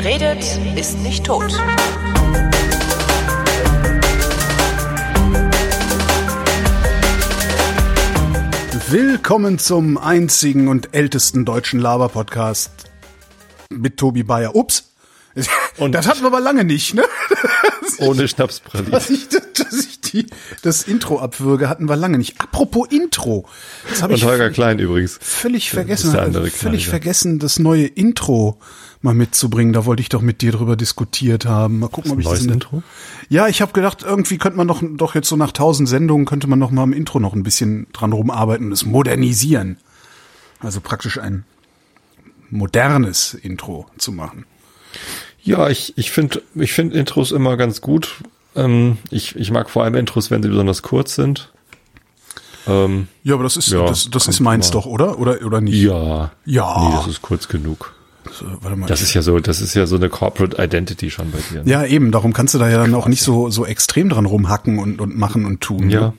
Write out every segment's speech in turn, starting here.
Wer redet, ist nicht tot. Willkommen zum einzigen und ältesten deutschen Laber-Podcast mit Tobi Bayer. Ups. Und das hatten wir aber lange nicht, ne? Ohne Schnapspralinen. Dass ich, dass ich die, das Intro abwürge, hatten wir lange nicht. Apropos Intro. Das Und ich Holger Klein übrigens. völlig vergessen, andere völlig Kleine. vergessen, das neue Intro mal mitzubringen. Da wollte ich doch mit dir drüber diskutiert haben. Mal gucken, ob ich Neues das Intro? Ja, ich habe gedacht, irgendwie könnte man doch, doch jetzt so nach tausend Sendungen könnte man noch mal im Intro noch ein bisschen dran rumarbeiten und es modernisieren. Also praktisch ein modernes Intro zu machen. Ja, ich, ich finde ich find Intros immer ganz gut. Ähm, ich, ich mag vor allem Intros, wenn sie besonders kurz sind. Ähm, Ja, aber das ist Ja, das, das ist meins mal. doch, oder? Oder oder nicht? ja. Ja. Nee, das ist kurz genug. So, warte mal. Das ist ja so, das ist ja so eine Corporate Identity schon bei dir. ne? ja, eben, darum kannst du da ja dann auch nicht so so extrem dran rumhacken und und machen und tun. Ja. Ne?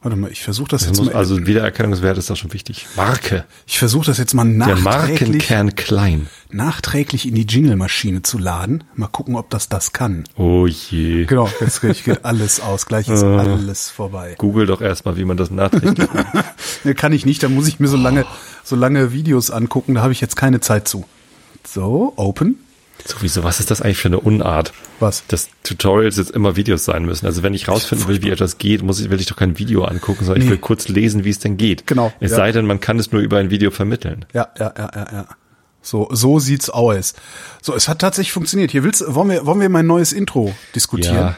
Warte mal, ich versuche das Das jetzt muss, mal also Wiedererkennungswert ist da schon wichtig. Marke. ich versuche das jetzt mal Der nachträglich Markenkern klein. nachträglich in die Jingle-Maschine zu laden. Mal gucken, ob das das kann. Oh je. Genau, jetzt geht alles aus. Gleich ist alles vorbei. Google doch erstmal, wie man das nachträglich macht. Kann ich nicht, da muss ich mir so lange, so lange Videos angucken, da habe ich jetzt keine Zeit zu. So, open. Sowieso, was ist das eigentlich für eine Unart? Was? Dass Tutorials jetzt immer Videos sein müssen. Also wenn ich rausfinden will, wie etwas geht, muss ich, will ich doch kein Video angucken, sondern ich Nee. will kurz lesen, wie es denn geht. Genau, Es ja. sei denn, man kann es nur über ein Video vermitteln. Ja, ja, ja, ja, ja. So, so sieht's aus. So, es hat tatsächlich funktioniert. Hier willst, wollen wir, wollen wir mein neues Intro diskutieren? Ja.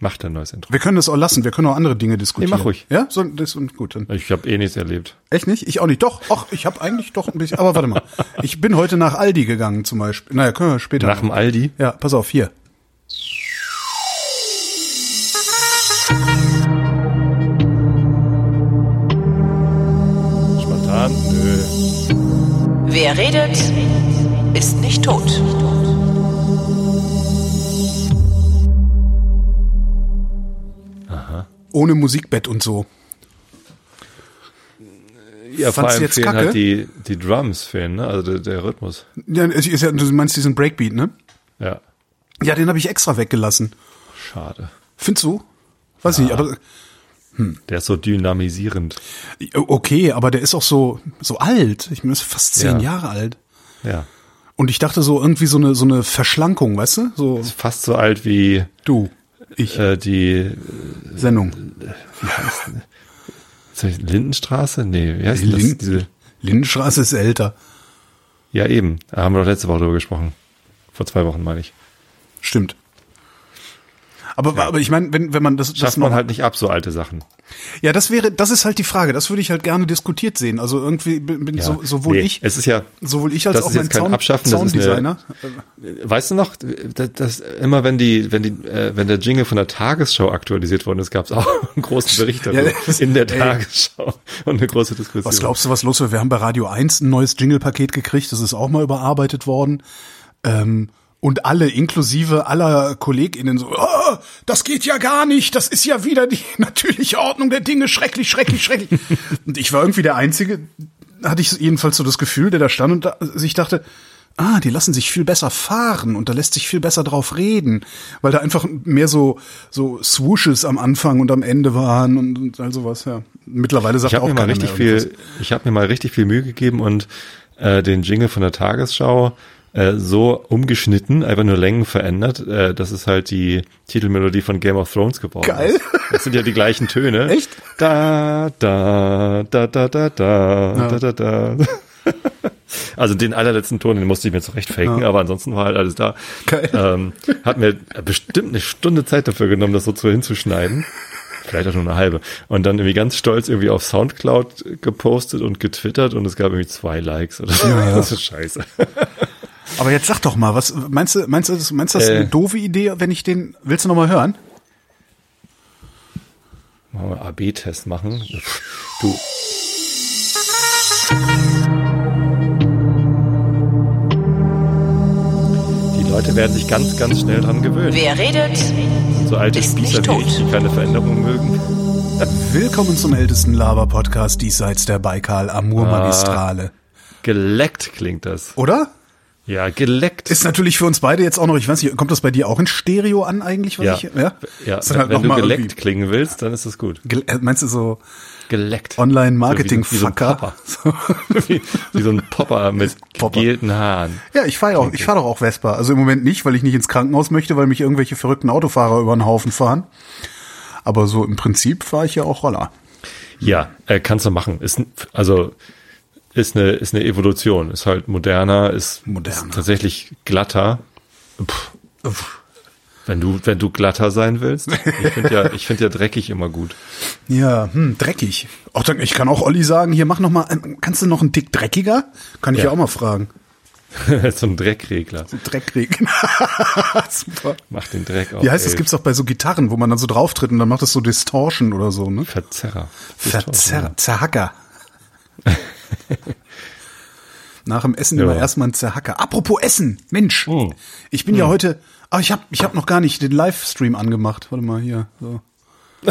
Macht ein neues Intro. Wir können das auch lassen. Wir können auch andere Dinge diskutieren. Nee, mach ruhig. Ja, so, das und gut. Dann. Ich habe eh nichts erlebt. Echt nicht? Ich auch nicht. Doch, ach, ich habe eigentlich doch ein bisschen. Aber warte mal. Ich bin heute nach Aldi gegangen zum Beispiel. Naja, können wir später. Nach dem Aldi? Ja, pass auf, hier. Spontan? Nö. Wer redet, ist nicht tot. Ohne Musikbett und so. Ja, vor Fandst du allem jetzt fehlen kacke? halt die, die Drums fehlen, ne? Also der, der Rhythmus. Ja, es ist ja, du meinst diesen Breakbeat, ne? Ja. Ja, den habe ich extra weggelassen. Schade. Findest du? Weiß ich nicht, aber Der ist so dynamisierend. okay, aber der ist auch so so alt. Ich bin fast zehn Ja. Jahre alt. Ja. Und ich dachte so irgendwie so eine so eine Verschlankung, weißt du? So Fast so alt wie du, ich, äh, die Sendung. Soll ich- Lindenstraße? Nee, wie heißt denn das? Diese, Lindenstraße ist älter. ja, eben. Da haben wir doch letzte Woche drüber gesprochen. Vor zwei Wochen, meine ich. Stimmt. Aber, aber ich meine, wenn, wenn man das, das Schafft man noch- halt nicht ab, so alte Sachen. Ja, das wäre, das ist halt die Frage. Das würde ich halt gerne diskutiert sehen. Also irgendwie bin, bin so, sowohl Nee, ich, Es ist ja, sowohl ich als das auch ist mein jetzt kein Abschaffen, das Sounddesigner. weißt du noch, dass, dass immer wenn die, wenn die, äh, wenn der Jingle von der Tagesschau aktualisiert worden ist, gab es auch einen großen Bericht darüber Ja, das- in der ey. Tagesschau und eine große Diskussion. Was glaubst du, was los wird? Wir haben bei Radio 1 ein neues Jingle-Paket gekriegt, das ist auch mal überarbeitet worden. Ähm, und alle, inklusive aller KollegInnen, so, oh, das geht ja gar nicht, das ist ja wieder die natürliche Ordnung der Dinge, schrecklich, schrecklich, schrecklich. und ich war irgendwie der Einzige, hatte ich jedenfalls so das Gefühl, der da stand und da, sich dachte, ah, die lassen sich viel besser fahren und da lässt sich viel besser drauf reden, weil da einfach mehr so, so Swooshes am Anfang und am Ende waren und, und all sowas, ja. Mittlerweile sagt Ich auch mir mal richtig viel, ich habe mir mal richtig viel Mühe gegeben und äh, den Jingle von der Tagesschau äh, so umgeschnitten, einfach nur Längen verändert, äh, dass es halt die Titelmelodie von Game of Thrones geworden Geil. ist. Das sind ja die gleichen Töne. Echt? Da, da, da, da, da, da, ja. da, da, da. Also den allerletzten Ton, den musste ich mir zurechtfaken, ja. aber ansonsten war halt alles da. Geil. Ähm, hat mir bestimmt eine Stunde Zeit dafür genommen, das so zu hinzuschneiden. Vielleicht auch nur eine halbe. Und dann irgendwie ganz stolz irgendwie auf Soundcloud gepostet und getwittert und es gab irgendwie zwei Likes oder so. Ja. Das ist scheiße. Aber jetzt sag doch mal, was meinst du, meinst du, das- meinst du das ist eine Äh. doofe Idee, wenn ich den, willst du noch mal hören? Machen wir AB-Test machen. Du. Die Leute werden sich ganz, ganz schnell dran gewöhnen. Wer redet, So alte ist nicht Spießer wie ich, tot. die keine Veränderung mögen. Willkommen zum ältesten Laber-Podcast diesseits der Baikal-Amur-Magistrale. Geleckt klingt das. Oder? Ja, geleckt. Ist natürlich für uns beide jetzt auch noch, ich weiß nicht, kommt das bei dir auch in Stereo an eigentlich? Was ja, ich, ja? ja. Wenn, halt wenn noch du mal geleckt klingen willst, dann ist das gut. Äh, Meinst du so Geleckt. Online-Marketing-Fucker? So wie, wie so ein Popper mit Popper. gegelten Haaren. Ja, ich fahre auch, ich fahre doch auch Vespa. Also im Moment nicht, weil ich nicht ins Krankenhaus möchte, weil mich irgendwelche verrückten Autofahrer über den Haufen fahren. Aber so im Prinzip fahre ich ja auch Roller. Ja, äh, kannst du machen. Ist, also, ist eine, ist eine Evolution. Ist halt moderner, ist, Moderner. ist tatsächlich glatter. Puh. Wenn du, wenn du glatter sein willst. Ich finde ja, ich finde ja dreckig immer gut. Ja, hm, dreckig. Auch dann, ich kann auch Olli sagen, hier mach noch mal, ähm, kannst du noch einen Tick dreckiger? Kann ich ja, Ja. auch mal fragen. so ein Dreckregler. Dreckregel. Super. Mach den Dreck auf. Wie heißt das? elf. Gibt's auch bei so Gitarren, wo man dann so drauf tritt und dann macht das so Distortion oder so, ne? Verzerrer. Verzer Zerhacker. Nach dem Essen Ja. immer erstmal ein Zerhacker. Apropos Essen, Mensch. Hm. Ich bin ja heute, ah, ich habe ich hab noch gar nicht den Livestream angemacht. Warte mal hier. So.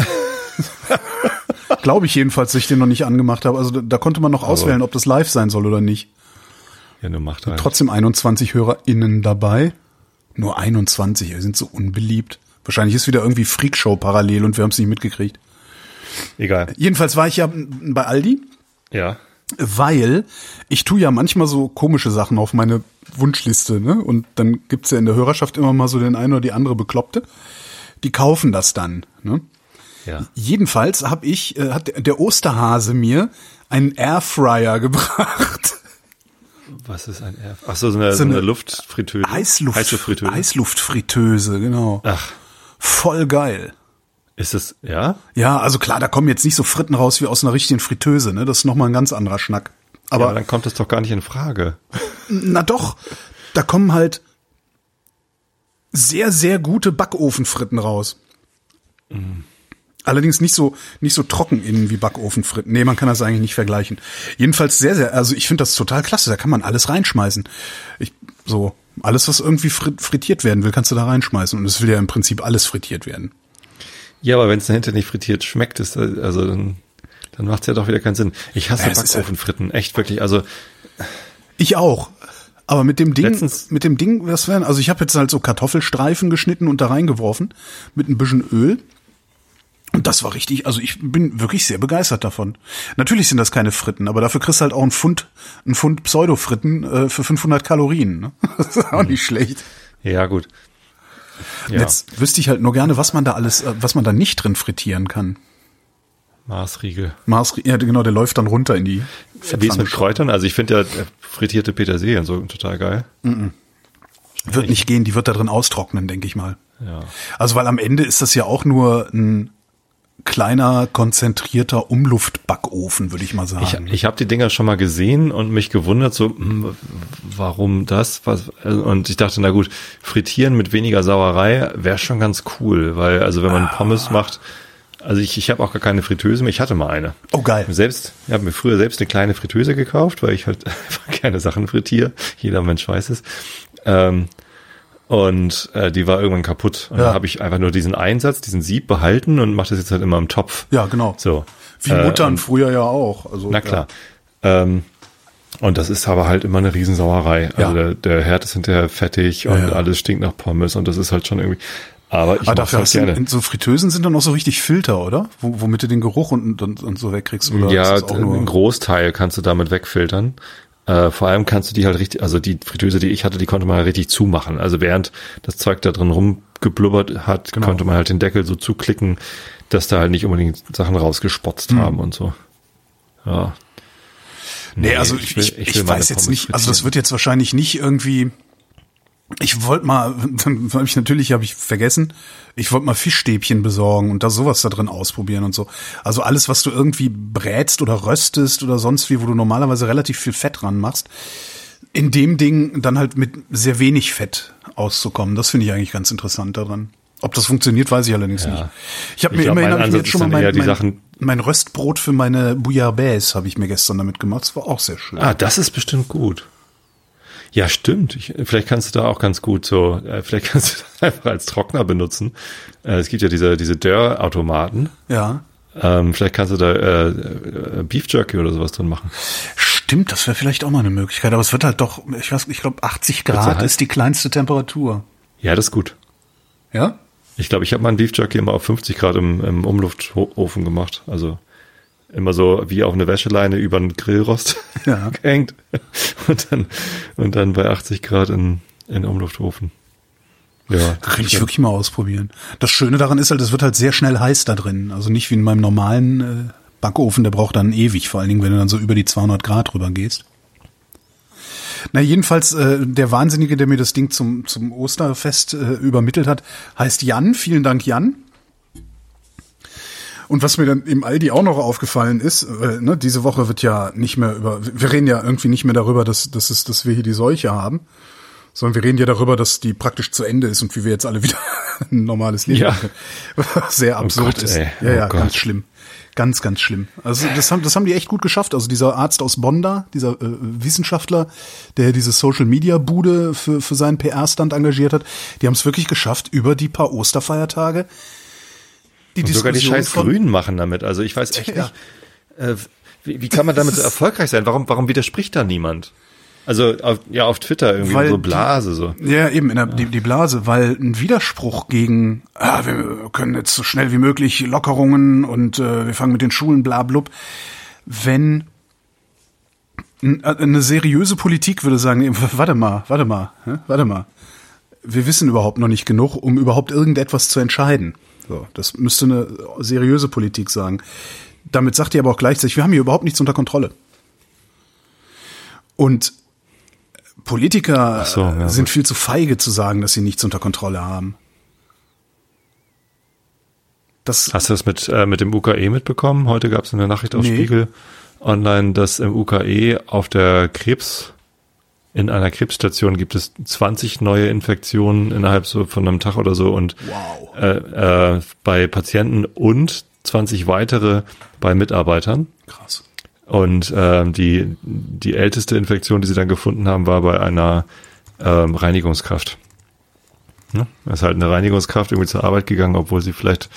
Glaube ich jedenfalls, dass ich den noch nicht angemacht habe. Also da, da konnte man noch auswählen, ob das live sein soll oder nicht. Ja, du mach halt. Trotzdem 21 HörerInnen dabei. Nur 21, wir sind so unbeliebt. Wahrscheinlich ist wieder irgendwie Freakshow parallel und wir haben es nicht mitgekriegt. Egal. Jedenfalls war ich ja bei Aldi, Ja. weil ich tu ja manchmal so komische Sachen auf meine Wunschliste, ne? Und dann gibt's ja in der Hörerschaft immer mal so den einen oder die andere Bekloppte. Die kaufen das dann, ne? Ja. Jedenfalls habe ich, äh, hat der- Osterhase mir einen Airfryer gebracht. Was ist ein Air? Ach so, so eine, so eine eine Luftfritteuse. Heißluft, Heißluftfritteuse. Heißluftfritteuse, genau. Ach, Voll geil. Ist das, ja? Ja, also klar, da kommen jetzt nicht so Fritten raus wie aus einer richtigen Fritteuse, ne? Das ist nochmal ein ganz anderer Schnack. Aber Aber dann kommt das doch gar nicht in Frage. na doch, da kommen halt sehr, sehr gute Backofenfritten raus. Allerdings nicht so, nicht so trocken innen wie Backofenfritten. Nee, man kann das eigentlich nicht vergleichen. Jedenfalls sehr, sehr, also ich finde das total klasse. Da kann man alles reinschmeißen. Ich, so, alles, was irgendwie frit- frittiert werden will, kannst du da reinschmeißen. Und es will ja im Prinzip alles frittiert werden. Ja, aber wenn es dahinter nicht frittiert schmeckt, ist das, also dann, dann macht es ja doch wieder keinen Sinn. Ich hasse Ja, Backofenfritten, echt wirklich. Also Ich auch. Aber mit dem Ding, Letztens- mit dem Ding, was wären, also ich habe jetzt halt so Kartoffelstreifen geschnitten und da reingeworfen mit ein bisschen Öl. Und das war richtig, also ich bin wirklich sehr begeistert davon. Natürlich sind das keine Fritten, aber dafür kriegst du halt auch einen Pfund, einen Pfund Pseudo-Fritten äh, für 500 Kalorien. Ne? Das ist auch nicht schlecht. ja gut. Ja, Jetzt wüsste ich halt nur gerne, was man da alles, äh, was man da nicht drin frittieren kann. Maßriegel. Mars, ja genau, der läuft dann runter in die Wie ist mit Kräutern? Also ich finde ja äh, frittierte Petersilie und so total geil. Wird nicht gehen, die wird da drin austrocknen, denke ich mal. Ja. Also weil am Ende ist das ja auch nur ein kleiner, konzentrierter Umluftbackofen, würde ich mal Ich, sagen. ich habe die Dinger schon mal gesehen und mich gewundert, so, hm, warum das? Was, und ich dachte, na gut, frittieren mit weniger Sauerei wäre schon ganz cool, weil, also wenn man Ah. Pommes macht, also ich, ich habe auch gar keine Fritteuse mehr, ich hatte mal eine. oh geil. Selbst, ich habe mir früher selbst eine kleine Fritteuse gekauft, weil ich halt einfach gerne Sachen frittiere. Jeder Mensch weiß es. Ähm, und äh, die war irgendwann kaputt. Und Ja. dann habe ich einfach nur diesen Einsatz, diesen Sieb behalten und mache das jetzt halt immer im Topf. Ja, genau. So. Wie Äh, Muttern und- früher ja auch. Also, na klar. Ähm, und das ist aber halt immer eine Riesensauerei. Also Ja. der, der Herd ist hinterher fettig und ja. alles stinkt nach Pommes und das ist halt schon irgendwie. Aber ich Aber dafür halt hast du, gerne. in so Fritteusen sind dann auch so richtig Filter, oder? Wo, womit du den Geruch und, und, und so wegkriegst. Oder ja, einen Großteil kannst du damit wegfiltern. Äh, vor allem kannst du die halt richtig, also die Fritteuse, die ich hatte, die konnte man halt richtig zumachen. Also während das Zeug da drin rumgeblubbert hat, Genau. konnte man halt den Deckel so zuklicken, dass da halt nicht unbedingt Sachen rausgespotzt Hm. haben und so. Ja. Nee, also ich, ich, ich, meine weiß jetzt nicht, also das wird jetzt wahrscheinlich nicht irgendwie. Ich wollte mal, dann habe ich natürlich, habe ich vergessen, ich wollte mal Fischstäbchen besorgen und da sowas da drin ausprobieren und so. Also alles, was du irgendwie brätst oder röstest oder sonst wie, wo du normalerweise relativ viel Fett dran machst, in dem Ding dann halt mit sehr wenig Fett auszukommen. Das finde ich eigentlich ganz interessant daran. Ob das funktioniert, weiß ich allerdings Ja. nicht. Ich habe mir glaub, immerhin mein hab ich mir Ansatz jetzt schon mal mein, mein, mein Röstbrot für meine Bouillabaisse habe ich mir gestern damit gemacht. Das war auch sehr schön. Ah, das ist bestimmt gut. Ja, stimmt. Ich, vielleicht kannst du da auch ganz gut so, äh, vielleicht kannst du das einfach als Trockner benutzen. Äh, es gibt ja diese, diese Dörr-Automaten. Ja. Ähm, vielleicht kannst du da äh, äh, Beef Jerky oder sowas drin machen. Stimmt, das wäre vielleicht auch mal eine Möglichkeit, aber es wird halt doch, ich weiß, ich glaube 80 Grad heiß? ist die kleinste Temperatur. Ja, das ist gut. Ja? Ich glaube, ich habe meinen Beef Jerky immer auf 50 Grad im, im Umluftofen gemacht. Also immer so wie auf eine Wäscheleine über einen Grillrost Ja. gehängt und dann und dann bei 80 Grad in in Umluftofen. Ja, Kann ich wirklich mal ausprobieren. Das Schöne daran ist halt, es wird halt sehr schnell heiß da drin. Also nicht wie in meinem normalen äh, Backofen, der braucht dann ewig, vor allen Dingen, wenn du dann so über die 200 Grad rüber gehst. Na, jedenfalls, äh, der Wahnsinnige, der mir das Ding zum, zum Osterfest äh, übermittelt hat, heißt Jan. Vielen Dank, Jan. Und was mir dann im Aldi auch noch aufgefallen ist, äh, ne, diese Woche wird ja nicht mehr über, wir reden ja irgendwie nicht mehr darüber, dass, dass, es, dass wir hier die Seuche haben, sondern wir reden ja darüber, dass die praktisch zu Ende ist und wie wir jetzt alle wieder ein normales Leben Ja. haben. Was sehr absurd Gott, ist. ey. Ja, ja, Oh Gott. ganz schlimm. Ganz, ganz schlimm. Also das haben, das haben die echt gut geschafft. Also dieser Arzt aus Bonn da, dieser äh, Wissenschaftler, der diese Social Media Bude für, für seinen PR-Stand engagiert hat, die haben es wirklich geschafft, über die paar Osterfeiertage die Und sogar die Diskussion scheiß Grünen machen damit. Also ich weiß echt Ja. nicht, äh, wie, wie kann man damit so erfolgreich sein? Warum, warum widerspricht da niemand? Also auf, ja auf Twitter irgendwie Weil so die- Blase so. Ja, eben, in der, die, die Blase, weil ein Widerspruch gegen, ah, wir können jetzt so schnell wie möglich Lockerungen und äh, wir fangen mit den Schulen, bla blub. Wenn äh, eine seriöse Politik würde sagen, warte mal, warte mal, warte mal. Wir wissen überhaupt noch nicht genug, um überhaupt irgendetwas zu entscheiden. So, das müsste eine seriöse Politik sagen. Damit sagt ihr aber auch gleichzeitig, wir haben hier überhaupt nichts unter Kontrolle. Und Politiker so, ja, sind gut. viel zu feige zu sagen, dass sie nichts unter Kontrolle haben. Das, Hast du das mit, äh, mit dem UKE mitbekommen? Heute gab es eine Nachricht auf Nee. Spiegel online, dass im UKE auf der Krebs, in einer Krebsstation gibt es 20 neue Infektionen innerhalb so von einem Tag oder so und Wow. äh, äh, bei Patienten und 20 weitere bei Mitarbeitern. krass. Und ähm, die, die älteste Infektion, die sie dann gefunden haben, war bei einer ähm, Reinigungskraft. Ne? Ist halt eine Reinigungskraft irgendwie zur Arbeit gegangen, obwohl sie vielleicht,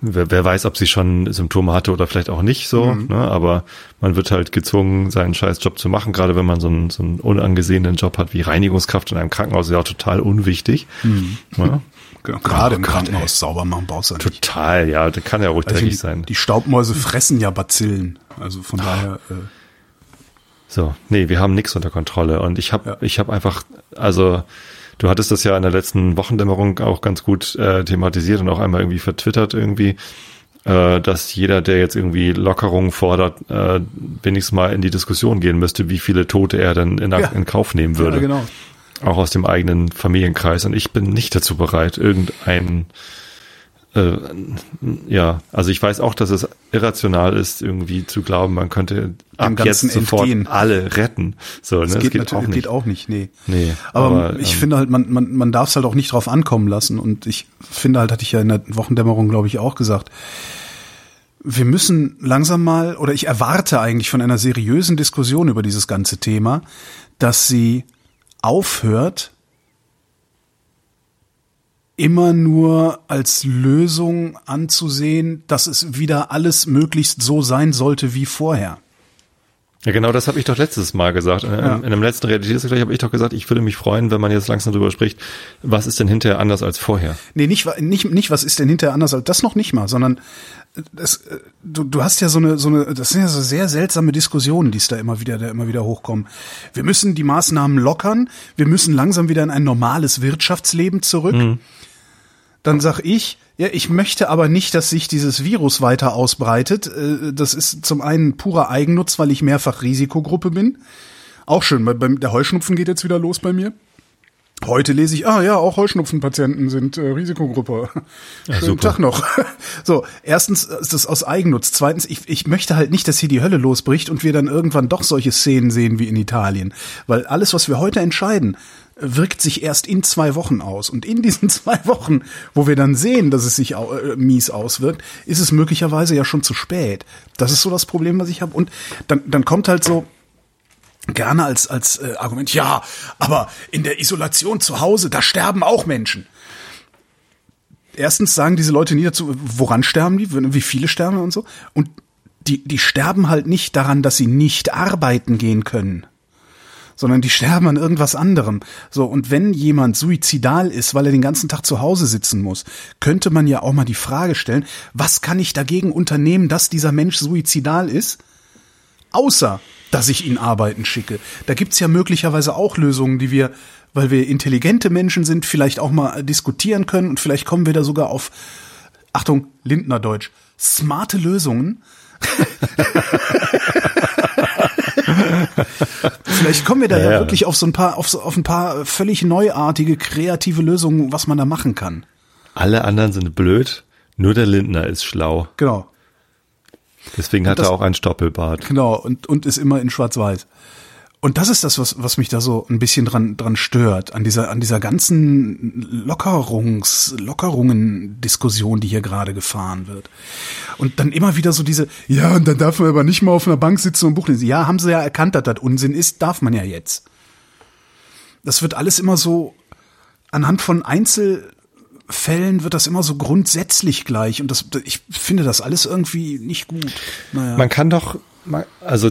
wer, wer weiß, ob sie schon Symptome hatte oder vielleicht auch nicht so, ne? aber man wird halt gezwungen, seinen scheiß Job zu machen, gerade wenn man so einen, so einen unangesehenen Job hat wie Reinigungskraft in einem Krankenhaus, ist ja auch total unwichtig. Ne? Gerade im Gott, Krankenhaus sauber machen brauchst du ja nicht. Total, ja, das kann ja ruhig Also dreckig die, sein. die Staubmäuse fressen ja Bazillen. Also von daher, äh, So, nee, wir haben nichts unter Kontrolle und ich habe Ja. ich habe einfach also du hattest das ja in der letzten Wochendämmerung auch ganz gut äh, thematisiert und auch einmal irgendwie vertwittert irgendwie äh, dass jeder, der jetzt irgendwie Lockerungen fordert, äh, wenigstens mal in die Diskussion gehen müsste, wie viele Tote er dann in, Ja. in Kauf nehmen würde. ja, genau. Auch aus dem eigenen Familienkreis. Und ich bin nicht dazu bereit, irgendein äh, ja, also ich weiß auch, dass es irrational ist, irgendwie zu glauben, man könnte ab jetzt sofort entgehen. alle retten. So, Das ne? geht, das natürlich, auch nicht. geht auch nicht, nee. Nee, aber, aber, ich ähm, finde halt, man, man, man darf es halt auch nicht drauf ankommen lassen. Und ich finde halt, hatte ich ja in der Wochendämmerung, glaube ich, auch gesagt, wir müssen langsam mal, oder ich erwarte eigentlich von einer seriösen Diskussion über dieses ganze Thema, dass sie aufhört, immer nur als Lösung anzusehen, dass es wieder alles möglichst so sein sollte wie vorher. Ja, genau das habe ich doch letztes Mal gesagt. In, Ja. in einem letzten Realitätsgespräch habe ich doch gesagt, ich würde mich freuen, wenn man jetzt langsam darüber spricht, was ist denn hinterher anders als vorher? Nee, nicht, nicht, nicht, was ist denn hinterher anders als das noch nicht mal, sondern äh, das, äh, du, du hast ja so eine, so eine, das sind ja so sehr seltsame Diskussionen, die es da immer wieder, da immer wieder hochkommen. Wir müssen die Maßnahmen lockern, wir müssen langsam wieder in ein normales Wirtschaftsleben zurück. Dann sag ich, ja, ich möchte aber nicht, dass sich dieses Virus weiter ausbreitet. Äh, Das ist zum einen purer Eigennutz, weil ich mehrfach Risikogruppe bin. Auch schön, bei, beim, der Heuschnupfen geht jetzt wieder los bei mir. Heute lese ich, ah ja, auch Heuschnupfenpatienten sind äh, Risikogruppe. Schönen super. Tag noch. so, erstens ist das aus Eigennutz. Zweitens, ich, ich möchte halt nicht, dass hier die Hölle losbricht und wir dann irgendwann doch solche Szenen sehen wie in Italien. Weil alles, was wir heute entscheiden, wirkt sich erst in zwei Wochen aus. Und in diesen zwei Wochen, wo wir dann sehen, dass es sich äh, mies auswirkt, ist es möglicherweise ja schon zu spät. Das ist so das Problem, was ich habe. Und dann, dann kommt halt so, gerne als als äh, Argument ja, aber in der Isolation zu Hause, da sterben auch Menschen. Erstens sagen diese Leute nie dazu, woran sterben die, wie viele sterben und so. Und die, die sterben halt nicht daran, dass sie nicht arbeiten gehen können sondern die sterben an irgendwas anderem. So, und wenn jemand suizidal ist, weil er den ganzen Tag zu Hause sitzen muss, könnte man ja auch mal die Frage stellen, was kann ich dagegen unternehmen, dass dieser Mensch suizidal ist? Außer, dass ich ihn arbeiten schicke. Da gibt's ja möglicherweise auch Lösungen, die wir, weil wir intelligente Menschen sind, vielleicht auch mal diskutieren können und vielleicht kommen wir da sogar auf, Achtung, Lindnerdeutsch, smarte Lösungen. Vielleicht kommen wir da ja, ja, wirklich auf so ein paar, auf, so, auf ein paar völlig neuartige, kreative Lösungen, was man da machen kann. Alle anderen sind blöd, nur der Lindner ist schlau. Genau. Deswegen hat das, er auch ein Stoppelbart. Genau, und, und ist immer in Schwarz-Weiß. Und das ist das, was, was mich da so ein bisschen dran, dran stört, an dieser, an dieser ganzen Lockerungs, Lockerungen-Diskussion, die hier gerade gefahren wird. Und dann immer wieder so diese, ja, und dann darf man aber nicht mal auf einer Bank sitzen und Buch lesen. Ja, haben sie ja erkannt, dass das Unsinn ist, darf man ja jetzt. Das wird alles immer so, anhand von Einzelfällen wird das immer so grundsätzlich gleich. Und das, ich finde das alles irgendwie nicht gut. Naja. Man kann doch, also,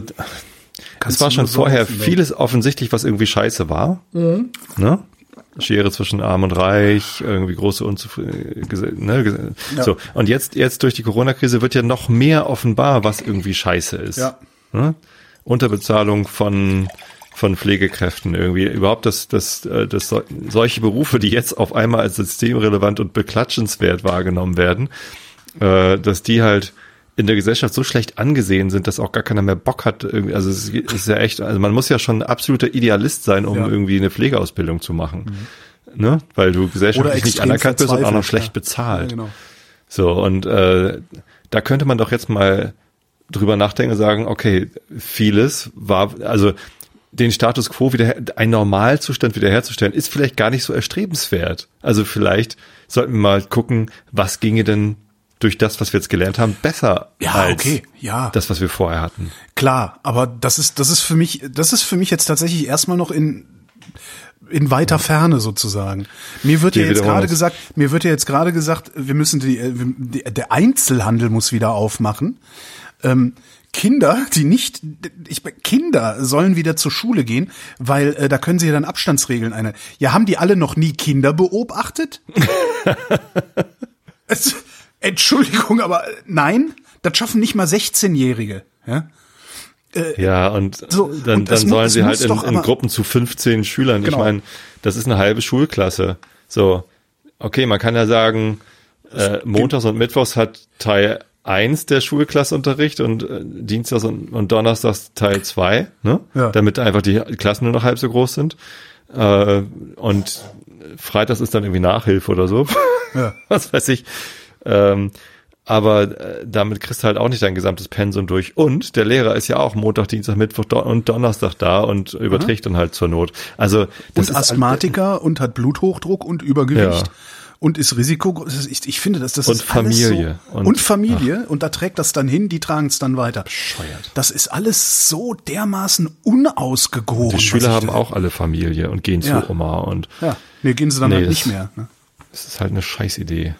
es war schon vorher so vieles offensichtlich, was irgendwie scheiße war. Mhm. Ne? Schere zwischen Arm und Reich, irgendwie große Unzufriedenheit. Ne? Ja. So. Und jetzt, jetzt durch die Corona-Krise wird ja noch mehr offenbar, was irgendwie scheiße ist. Ja. Ne? Unterbezahlung von, von Pflegekräften irgendwie. Überhaupt, dass, dass, äh, dass solche Berufe, die jetzt auf einmal als systemrelevant und beklatschenswert wahrgenommen werden, äh, dass die halt in der Gesellschaft so schlecht angesehen sind, dass auch gar keiner mehr Bock hat. Also es ist ja echt, also man muss ja schon ein absoluter Idealist sein, um ja. irgendwie eine Pflegeausbildung zu machen. Mhm. Ne? Weil du gesellschaftlich nicht anerkannt bist und auch noch schlecht ja. bezahlt. Ja, genau. So, und äh, da könnte man doch jetzt mal drüber nachdenken und sagen, okay, vieles war, also den Status quo wieder, ein Normalzustand wiederherzustellen, ist vielleicht gar nicht so erstrebenswert. Also vielleicht sollten wir mal gucken, was ginge denn durch das, was wir jetzt gelernt haben, besser ja, als okay, ja. das, was wir vorher hatten. Klar, aber das ist, das ist für mich, das ist für mich jetzt tatsächlich erstmal noch in, in weiter ja. Ferne sozusagen. Mir wird ja jetzt gerade gesagt, mir wird ja jetzt gerade gesagt, wir müssen die, die, der Einzelhandel muss wieder aufmachen. Ähm, Kinder, die nicht, ich, Kinder sollen wieder zur Schule gehen, weil äh, da können sie ja dann Abstandsregeln eine. Ja, haben die alle noch nie Kinder beobachtet? es, Entschuldigung, aber nein, das schaffen nicht mal 16-Jährige. Ja? Äh, ja, und so, dann, und dann sollen muss, sie halt in, in Gruppen zu 15 Schülern. Genau. Ich meine, das ist eine halbe Schulklasse. So, okay, man kann ja sagen, äh, Montags und Mittwochs hat Teil 1 der Schulklasse Unterricht und äh, Dienstags und, und Donnerstags Teil 2, ne? Ja. damit einfach die Klassen nur noch halb so groß sind. Äh, und Freitags ist dann irgendwie Nachhilfe oder so. Ja. Was weiß ich. Ähm, aber äh, damit kriegst du halt auch nicht dein gesamtes Pensum durch. Und der Lehrer ist ja auch Montag, Dienstag, Mittwoch Don und Donnerstag da und überträgt mhm. dann halt zur Not. Also das und ist Asthmatiker halt, und hat Bluthochdruck und Übergewicht. Ja. Und ist Risiko, ich, ich finde, dass das und ist Familie so, und, und, Familie ach. und da trägt das dann hin, die tragen es dann weiter. Bescheuert. Das ist alles so dermaßen unausgegoren. Die Schüler haben auch alle Familie und gehen ja. zu Oma und ja, nee, gehen sie dann nee, halt nicht mehr. Ne? Das ist halt eine Scheißidee.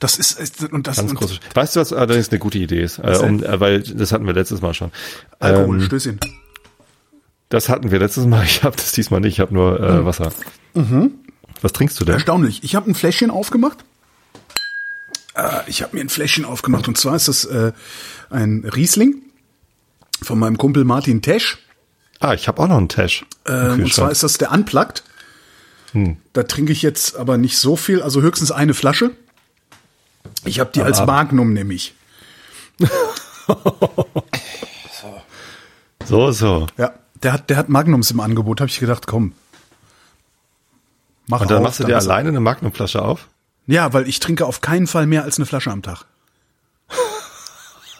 Das ist und das Ganz und, große. Weißt du, was allerdings eine gute Idee ist? Äh, um, äh, weil das hatten wir letztes Mal schon. Alkohol, ähm, Stößchen. Das hatten wir letztes Mal. Ich habe das diesmal nicht. Ich habe nur äh, mhm. Wasser. Mhm. Was trinkst du denn? Erstaunlich. Ich habe ein Fläschchen aufgemacht. Äh, ich habe mir ein Fläschchen aufgemacht und zwar ist das äh, ein Riesling von meinem Kumpel Martin Tesch. Ah, ich habe auch noch einen Tesch. Äh, und zwar ist das der Unplugged. Hm. Da trinke ich jetzt aber nicht so viel, also höchstens eine Flasche. Ich habe die als Magnum nämlich. so. so, so. Ja, der hat, der hat Magnums im Angebot. Habe ich gedacht, komm. Mach Und dann auf, machst du dir alleine eine Magnumflasche auf? Ja, weil ich trinke auf keinen Fall mehr als eine Flasche am Tag.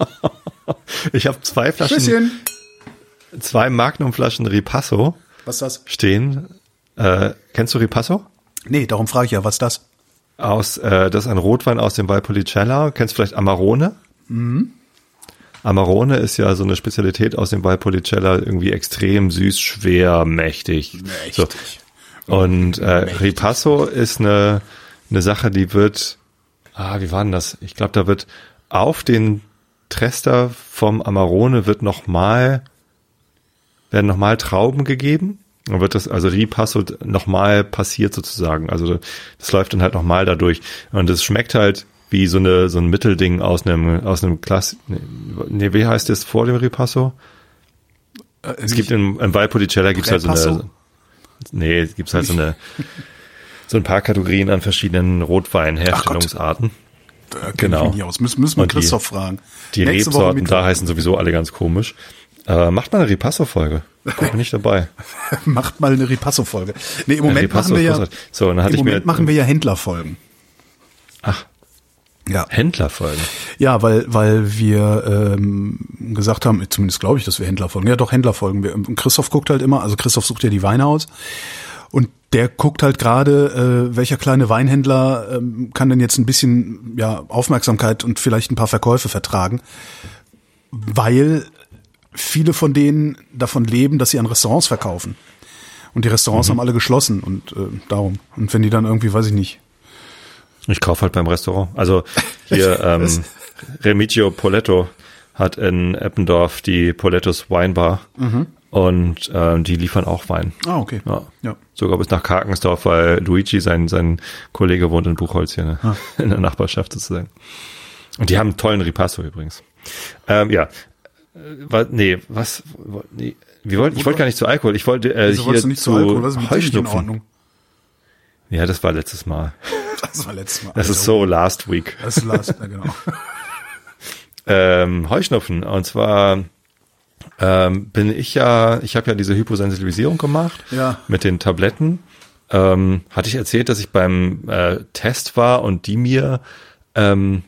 ich habe zwei Flaschen. Bisschen. Zwei Magnumflaschen Ripasso. Was ist das? Stehen. Äh, kennst du Ripasso? Nee, darum frage ich ja, was ist das? Aus, äh, das ist ein Rotwein aus dem Valpolicella. Kennst du vielleicht Amarone? Mhm. Amarone ist ja so eine Spezialität aus dem Valpolicella, irgendwie extrem süß, schwer, mächtig. Mächtig. So. Und äh, mächtig. Ripasso ist eine, eine Sache, die wird, ah, wie war denn das? Ich glaube, da wird auf den Trester vom Amarone wird nochmal, werden nochmal Trauben gegeben. Dann wird das, also Ripasso nochmal passiert sozusagen. Also das läuft dann halt nochmal dadurch. Und es schmeckt halt wie so eine, so ein Mittelding aus einem, aus einem Klass, nee, wie heißt das vor dem Ripasso? Äh, Es gibt in, in Valpolicella gibt's halt so eine, nee, es gibt halt so eine, so ein paar Kategorien an verschiedenen Rotweinherstellungsarten. Da kenn genau. Ich aus. Müssen, müssen wir Und die- Christoph fragen. Die Nächste Rebsorten da heißen sowieso alle ganz komisch. Äh, macht mal eine Ripasso-Folge. Da bin ich dabei. Macht mal eine Ripasso-Folge. Nee, im Moment Ripasso machen wir ja. So, und dann hatte im ich mir, Moment machen wir ja Händlerfolgen. ach, Ja. Händlerfolgen. Ja, weil, weil wir ähm, gesagt haben, zumindest glaube ich, dass wir Händler folgen. Ja, doch Händler folgen wir. Christoph guckt halt immer, also Christoph sucht ja die Weine aus. Und der guckt halt gerade, äh, welcher kleine Weinhändler ähm, kann denn jetzt ein bisschen ja, Aufmerksamkeit und vielleicht ein paar Verkäufe vertragen. Weil viele von denen davon leben, dass sie an Restaurants verkaufen. Und die Restaurants haben alle geschlossen und äh, darum. Und wenn die dann irgendwie, weiß ich nicht, Ich kaufe halt beim Restaurant. Also hier ähm, Remigio Poletto hat in Eppendorf die Polettos Weinbar und ähm, die liefern auch Wein. Ah, okay. Ja. Ja. Sogar bis nach Karkensdorf, weil Luigi, sein, sein Kollege, wohnt in Buchholz hier ne? Ah. in der Nachbarschaft sozusagen. Und die haben einen tollen Ripasso übrigens. Ähm, ja. Äh, wa- nee, was? Nee. Wir wollten, ich wollte gar nicht zu Alkohol. Ich wollte äh, Wieso hier du nicht zu zu Alkohol? Was ist Heuschnupfen. Ordnung? Ja, das war letztes Mal. Das war letztes Mal. Das Alter. ist so last week. Das ist last, ja, genau. ähm, Heuschnupfen. Und zwar ähm, bin ich ja, ich habe ja diese Hyposensibilisierung gemacht Ja. mit den Tabletten. Ähm, hatte ich erzählt, dass ich beim äh, Test war und die mir ähm,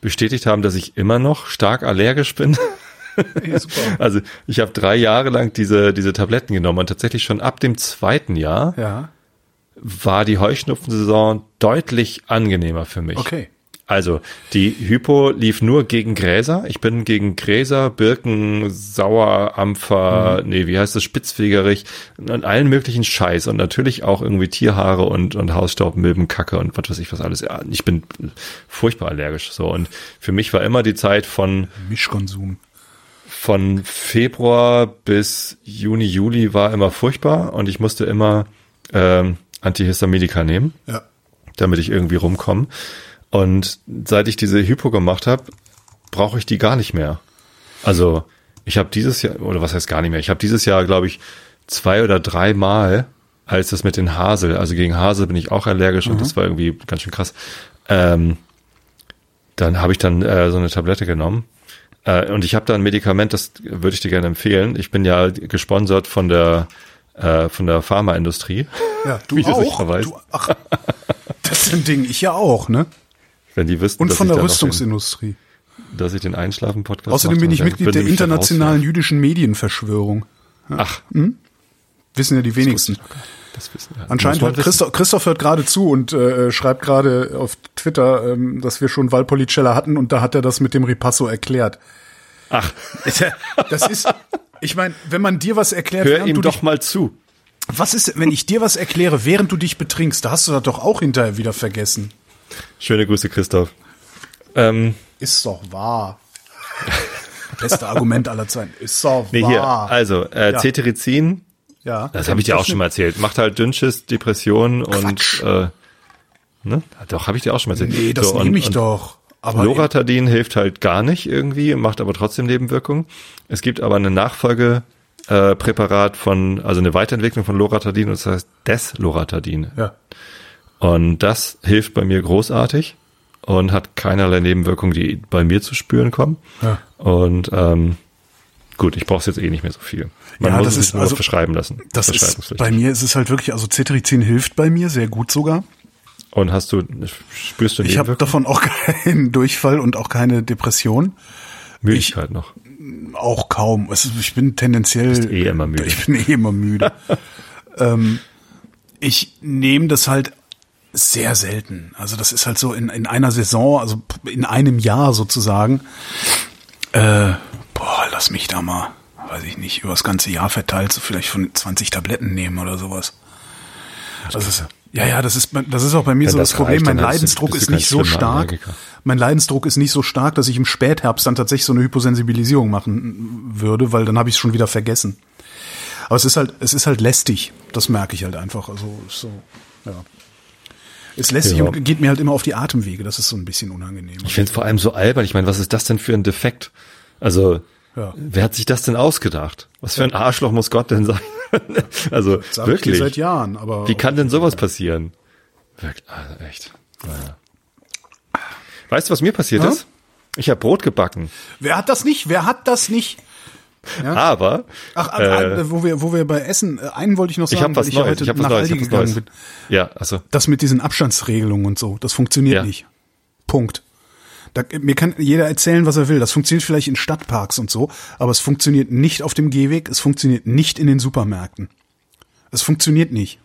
bestätigt haben, dass ich immer noch stark allergisch bin. Ja. Also ich habe drei Jahre lang diese, diese Tabletten genommen und tatsächlich schon ab dem zweiten Jahr Ja, war die Heuschnupfensaison deutlich angenehmer für mich. okay. Also, die Hypo lief nur gegen Gräser. Ich bin gegen Gräser, Birken, Sauer, Ampfer, nee, wie heißt das, Spitzwegerich und allen möglichen Scheiß und natürlich auch irgendwie Tierhaare und, und Hausstaub, Milben, Kacke und was weiß ich was alles. Ja, ich bin furchtbar allergisch, so. Und für mich war immer die Zeit von, Mischkonsum. von Februar bis Juni, Juli war immer furchtbar und ich musste immer, ähm, Antihistaminika nehmen Ja. damit ich irgendwie rumkomme. Und seit ich diese Hypo gemacht habe, brauche ich die gar nicht mehr. Also ich habe dieses Jahr, oder was heißt gar nicht mehr, ich habe dieses Jahr, glaube ich, zwei oder drei Mal, als das mit den Hasel, also gegen Hasel bin ich auch allergisch und das war irgendwie ganz schön krass. Ähm, dann habe ich dann äh, so eine Tablette genommen. Äh, und ich habe da ein Medikament, das würde ich dir gerne empfehlen. Ich bin ja gesponsert von der äh, von der Pharmaindustrie. Ja, du auch. Du, ach, das ist ein Ding. Ich ja auch, ne? Wenn die wüssten, Und von der noch den- Rüstungsindustrie. dass ich den Einschlafen-Podcast Außerdem bin ich Mitglied der internationalen jüdischen Medienverschwörung. rauswerfen. Ach, Wissen ja die wenigsten. das wissen wir. Anscheinend hört. Christoph, Christoph hört gerade zu und äh, schreibt gerade auf Twitter, ähm, dass wir schon Valpolicella hatten und da hat er das mit dem Ripasso erklärt. Ach, Das ist, ich meine, wenn man dir was erklärt, hör ihm du doch dich, mal zu. was ist, wenn ich dir was erkläre, während du dich betrinkst, da hast du das doch auch hinterher wieder vergessen. Schöne Grüße, Christoph. Ähm, Ist doch wahr. Beste Argument aller Zeiten. Ist doch nee, hier, wahr. also, äh, Ja. Cetirizin, ja. das habe ich dir auch schon mal erzählt, macht halt Dünnschiss, Depressionen und, äh, ne? Doch, habe ich dir auch schon mal erzählt. Nee, das So, nehme ich und doch. Aber Loratadin hilft halt gar nicht irgendwie, macht aber trotzdem Nebenwirkungen. Es gibt aber eine Nachfolge, äh, Präparat von, also eine Weiterentwicklung von Loratadin und das heißt Desloratadin. ja. Und das hilft bei mir großartig und hat keinerlei Nebenwirkungen, die bei mir zu spüren kommen. Ja. Und ähm, gut, ich brauche jetzt eh nicht mehr so viel. Man Ja, muss das es ist nur also- verschreiben lassen. Das ist, bei mir ist es halt wirklich, also Cetirizin hilft bei mir, sehr gut sogar. Und hast du, spürst du Ich habe davon auch keinen Durchfall und auch keine Depression. Müdigkeit noch. Auch kaum. Es ist, ich bin tendenziell. Bist eh immer müde. Ich bin eh immer müde. ähm, ich nehme das halt sehr selten. Also das ist halt so in, in einer Saison, also in einem Jahr sozusagen. Äh, boah, lass mich da mal, weiß ich nicht, über das ganze Jahr verteilt, so vielleicht von 20 Tabletten nehmen oder sowas. Das ist, Ja, ja, das ist, das ist auch bei mir Wenn so das, das Problem. reicht, Mein Leidensdruck ist nicht so stark. Allergiker. Mein Leidensdruck ist nicht so stark, dass ich im Spätherbst dann tatsächlich so eine Hyposensibilisierung machen würde, weil dann habe ich es schon wieder vergessen. Aber es ist halt, es ist halt lästig. Das merke ich halt einfach. Also so, ja. Ist lästig Ja. und geht mir halt immer auf die Atemwege. Das ist so ein bisschen unangenehm. Ich finde es vor allem so albern. Ich meine, was ist das denn für ein Defekt? Also, Ja. wer hat sich das denn ausgedacht? Was für ein Arschloch muss Gott denn sein? also, wirklich. seit Jahren, aber Wie kann denn sowas passieren? Wirklich, also echt. Naja. Weißt du, was mir passiert Ja? ist? Ich habe Brot gebacken. wer hat das nicht? Wer hat das nicht? Aber Ach, äh, äh, wo wir, wo wir bei Essen, äh, einen wollte ich noch sagen, ich habe was weil ich ja Neues. heute Ich habe was nach Neues. Ich hab was gegangen Neues. bin. Ja, also Das mit diesen Abstandsregelungen und so, das funktioniert Ja. nicht. Punkt. Da, mir kann jeder erzählen, was er will. Das funktioniert vielleicht in Stadtparks und so, aber es funktioniert nicht auf dem Gehweg, es funktioniert nicht in den Supermärkten. Es funktioniert nicht.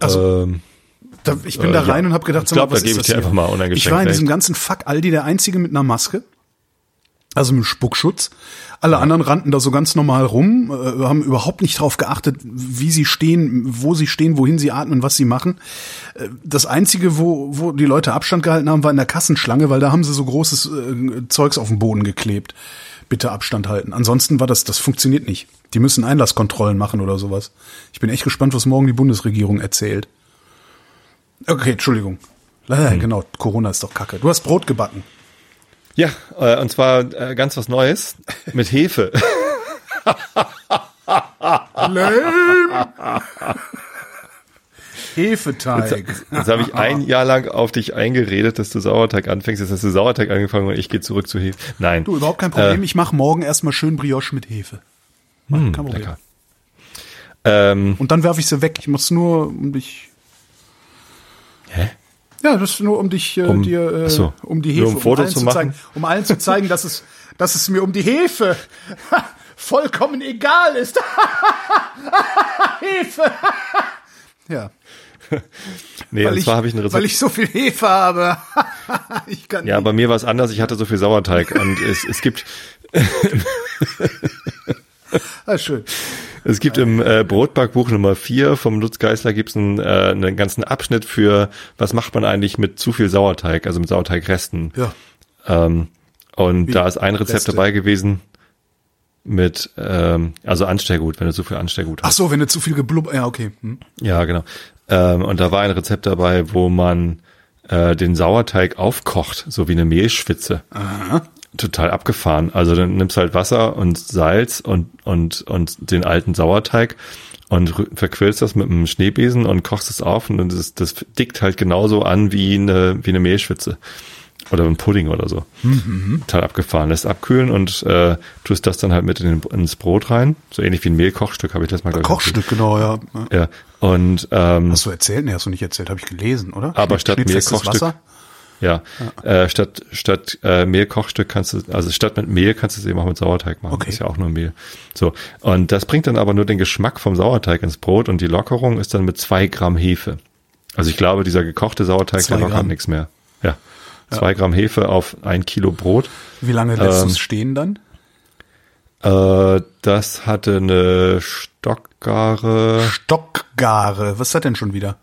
Also, ähm, da, ich bin äh, da ja. rein und habe gedacht, Ich sag mal, glaub, da was gebe ich dir hier? einfach mal uneingeschränkt Ich war in diesem ganzen Fuck Aldi der Einzige mit einer Maske. Also mit Spuckschutz. Alle anderen rannten da so ganz normal rum, äh, haben überhaupt nicht drauf geachtet, wie sie stehen, wo sie stehen, wohin sie atmen, was sie machen. Äh, Das einzige, wo, wo die Leute Abstand gehalten haben, war in der Kassenschlange, weil da haben sie so großes äh, Zeugs auf den Boden geklebt. Bitte Abstand halten. Ansonsten war das, das funktioniert nicht. Die müssen Einlasskontrollen machen oder sowas. Ich bin echt gespannt, was morgen die Bundesregierung erzählt. Okay, Entschuldigung. Äh, Genau, Corona ist doch kacke. Du hast Brot gebacken. Ja, äh, und zwar äh, ganz was Neues mit Hefe. Hefeteig. Jetzt habe ich ein Jahr lang auf dich eingeredet, dass du Sauerteig anfängst. Jetzt hast du Sauerteig angefangen und ich gehe zurück zu Hefe. Nein. Du, überhaupt kein Problem. ich mache morgen erstmal schön Brioche mit Hefe. kein Problem. Äh, lecker. Ähm, Und dann werfe ich sie weg. Ich muss nur um dich. hä? Ja, das ist nur um dich, äh, Um- dir, äh, so. um die Hefe, um Fotos allen zu machen? zeigen, um allen zu zeigen, dass es, dass es mir um die Hefe vollkommen egal ist. Hefe. ja, Nee, weil und zwar habe ich ein Rezept. weil ich so viel Hefe habe. ich kann ja, nicht. bei mir war es anders. Ich hatte so viel Sauerteig und es, es gibt Ah, schön. es gibt im äh, Brotbackbuch Nummer 4 vom Lutz Geisler gibt's einen, äh, einen ganzen Abschnitt für was macht man eigentlich mit zu viel Sauerteig, also mit Sauerteigresten. Ja. Ähm, und Wie? da ist ein Rezept Reste? dabei gewesen mit ähm, also Anstellgut, wenn du zu viel Anstellgut Ach hast. so, wenn du zu viel geblubber, ja, okay. Hm. Ja, genau. Ähm, und da war ein Rezept dabei, wo man äh, den Sauerteig aufkocht, so wie eine Mehlschwitze. Total abgefahren. Also dann nimmst halt Wasser und Salz und und und den alten Sauerteig und verquillst das mit einem Schneebesen und kochst es auf und das, das dickt halt genauso an wie eine wie eine Mehlschwitze oder ein Pudding oder so. Total abgefahren. Lässt abkühlen und äh, tust das dann halt mit in den, ins Brot rein. So ähnlich wie ein Mehlkochstück habe ich das mal ich, Kochstück, genau, ja. Ja. Und ähm, Hast du erzählt? Nee, hast du nicht erzählt, habe ich gelesen, oder? Aber statt Mehlkochstück- Wasser? Ja, Äh, statt statt äh, Mehlkochstück kannst du, also statt mit Mehl kannst du es eben auch mit Sauerteig machen. Okay. Ist ja auch nur Mehl. So und das bringt dann aber nur den Geschmack vom Sauerteig ins Brot und die Lockerung ist dann mit zwei Gramm Hefe. Also ich glaube, dieser gekochte Sauerteig, Zwei der lockert nichts mehr. Ja, zwei Gramm Hefe auf ein Kilo Brot. Wie lange lässt Ähm, du es stehen dann? Äh, das hatte eine Stockgare. Stockgare. Was ist das denn schon wieder?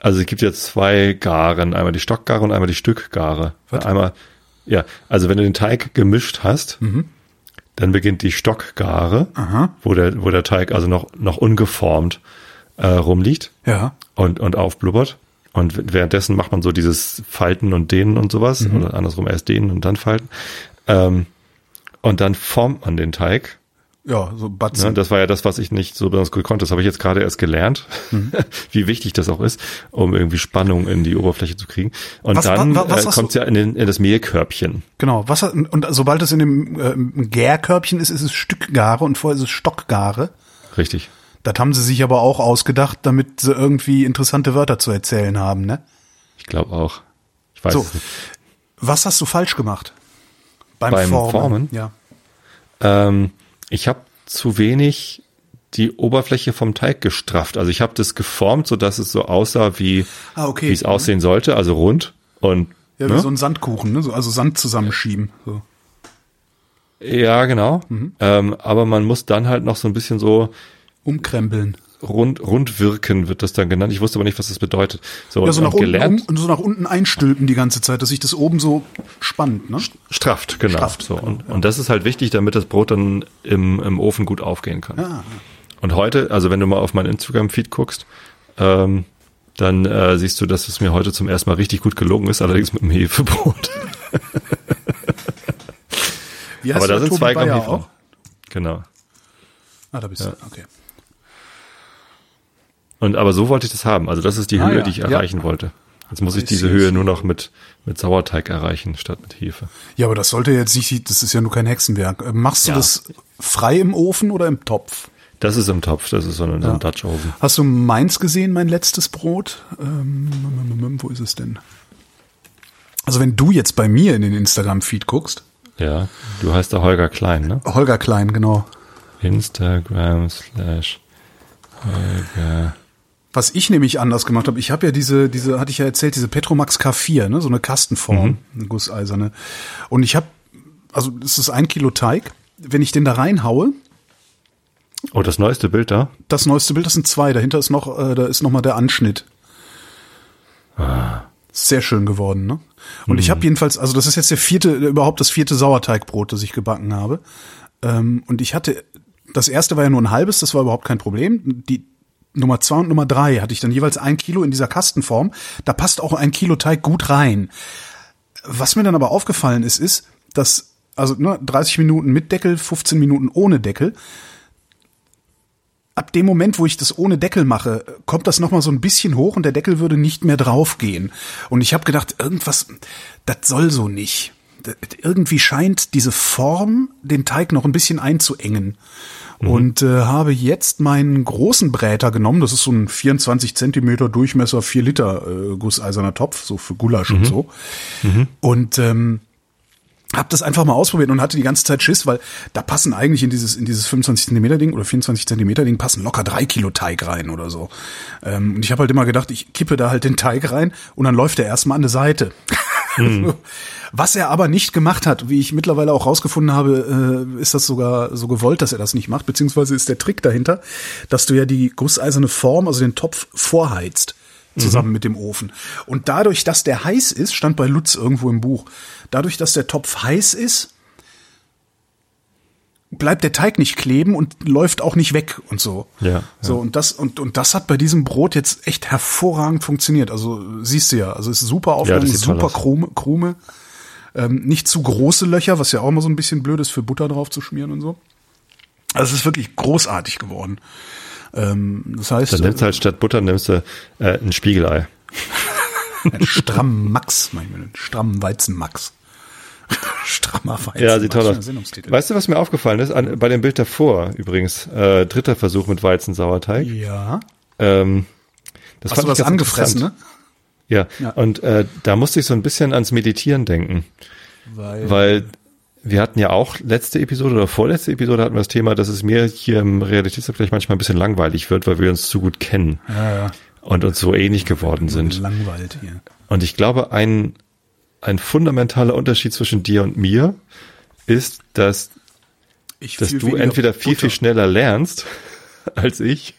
Also es gibt jetzt zwei Garen, einmal die Stockgare und einmal die Stückgare. Was? Einmal, ja, also wenn du den Teig gemischt hast, dann beginnt die Stockgare, Aha. wo der, wo der Teig also noch, noch ungeformt äh, rumliegt Ja. und, und aufblubbert. Und währenddessen macht man so dieses Falten und Dehnen und sowas, oder andersrum erst Dehnen und dann Falten. Ähm, und dann formt man den Teig Ja, so Ne, Batzen. das war ja das, was ich nicht so besonders gut konnte. Das habe ich jetzt gerade erst gelernt, wie wichtig das auch ist, um irgendwie Spannung in die Oberfläche zu kriegen. Und Was- dann wa- äh, kommt es ja in, den, in das Mehlkörbchen. Genau. Was, und sobald es in dem äh, Gärkörbchen ist, ist es Stückgare und vorher ist es Stockgare. Richtig. Das haben sie sich aber auch ausgedacht, damit sie irgendwie interessante Wörter zu erzählen haben, ne? Ich glaube auch. Ich weiß So. es nicht. Was hast du falsch gemacht? Beim, Beim Formen. Formen? Ja. Ähm, ich habe zu wenig die Oberfläche vom Teig gestrafft. Also ich habe das geformt, so dass es so aussah, wie Ah, okay. es aussehen sollte, also rund und Ja, wie ne? so ein Sandkuchen, ne? So, also Sand zusammenschieben. So. Ja, genau. Mhm. Ähm, aber man muss dann halt noch so ein bisschen so Umkrempeln. Rund, rundwirken wird das dann genannt. Ich wusste aber nicht, was das bedeutet. So, Ja, so und nach, unten, gelernt, um, so nach unten einstülpen die ganze Zeit, dass sich das oben so spannt, ne? strafft, genau. Strafft, so. genau, Und, und das ist halt wichtig, damit das Brot dann im, im Ofen gut aufgehen kann. Ah, Und heute, also wenn du mal auf meinen Instagram-Feed guckst, ähm, dann äh, siehst du, dass es mir heute zum ersten Mal richtig gut gelungen ist, allerdings mit dem Hefebrot. Aber da sind Tobi zwei Gramm Hefe. Genau. Ah, da bist du. Okay. Und aber so wollte ich das haben. Also das ist die Ah, Höhe, ja. die ich Ja. erreichen wollte. Jetzt muss ich diese Höhe nur noch mit, mit Sauerteig erreichen, statt mit Hefe. Ja, aber das sollte jetzt nicht, das ist ja nur kein Hexenwerk. Äh, Machst du Ja. das frei im Ofen oder im Topf? Das ist im Topf, das ist so ein, Ja. Dutch Oven. Hast du meins gesehen, mein letztes Brot? Ähm, wo ist es denn? Also wenn du jetzt bei mir in den Instagram-Feed guckst, Ja, du heißt da Holger Klein, ne? Holger Klein, genau. Instagram slash Holger. Was ich nämlich anders gemacht habe, ich habe ja diese, diese, hatte ich ja erzählt, diese Petromax K4, ne, so eine Kastenform, eine gusseiserne. Und ich habe, also es ist ein Kilo Teig. Wenn ich den da reinhaue, Oh, das neueste Bild da? das neueste Bild, das sind zwei. Dahinter ist noch, äh, da ist noch mal der Anschnitt. Sehr schön geworden, ne? Und ich habe jedenfalls, also das ist jetzt der vierte, überhaupt das vierte Sauerteigbrot, das ich gebacken habe. Ähm, und ich hatte, das erste war ja nur ein halbes, das war überhaupt kein Problem. Die Nummer zwei und Nummer drei hatte ich dann jeweils ein Kilo in dieser Kastenform. Da passt auch ein Kilo Teig gut rein. Was mir dann aber aufgefallen ist, ist, dass, also ne, 30 Minuten mit Deckel, 15 Minuten ohne Deckel, ab dem Moment, wo ich das ohne Deckel mache, kommt das nochmal so ein bisschen hoch und der Deckel würde nicht mehr draufgehen. Und ich habe gedacht, irgendwas, das soll so nicht. Irgendwie scheint diese Form den Teig noch ein bisschen einzuengen. Und äh, habe jetzt meinen großen Bräter genommen. Das ist so ein 24 Zentimeter Durchmesser, 4 Liter äh, gusseiserner Topf, so für Gulasch und so. Und ähm, hab das einfach mal ausprobiert und hatte die ganze Zeit Schiss, weil da passen eigentlich in dieses in dieses 25 Zentimeter Ding oder 24 Zentimeter Ding passen locker drei Kilo Teig rein oder so. Ähm, und ich habe halt immer gedacht, ich kippe da halt den Teig rein und dann läuft er erstmal an der Seite. Was er aber nicht gemacht hat, wie ich mittlerweile auch rausgefunden habe, äh, ist das sogar so gewollt, dass er das nicht macht, beziehungsweise ist der Trick dahinter, dass du ja die gusseiserne Form, also den Topf vorheizt zusammen mit dem Ofen. Und dadurch, dass der heiß ist, stand bei Lutz irgendwo im Buch, dadurch, dass der Topf heiß ist, bleibt der Teig nicht kleben und läuft auch nicht weg und so. Ja, So, und das, und, und das hat bei diesem Brot jetzt echt hervorragend funktioniert. Also, siehst du ja, also es ist super aufgegangen, toll super. Krume, Krume. Ähm, nicht zu große Löcher, was ja auch immer so ein bisschen blöd ist, für Butter drauf zu schmieren und so. Also es ist wirklich großartig geworden. Ähm, das heißt, Dann nimmst du halt statt Butter nimmst du äh, ein Spiegelei. einen strammen Max, manchmal einen strammen Weizenmax. Strammer Weizen. Ja, sieht toll aus. Weißt du, was mir aufgefallen ist? An, bei dem Bild davor übrigens, äh, dritter Versuch mit Weizensauerteig. Ja. Ähm, das Hast fand du was angefressen, ne? Ja. Ja. und äh, da musste ich so ein bisschen ans Meditieren denken, Weil, weil wir hatten ja auch letzte Episode oder vorletzte Episode hatten wir das Thema, dass es mir hier im Realitätsabgleich manchmal ein bisschen langweilig wird, weil wir uns zu gut kennen ja, ja, und uns so ähnlich geworden sind. langweilt hier. Und ich glaube, ein, ein fundamentaler Unterschied zwischen dir und mir ist, dass, Ich dass du entweder viel, Butter. viel schneller lernst als ich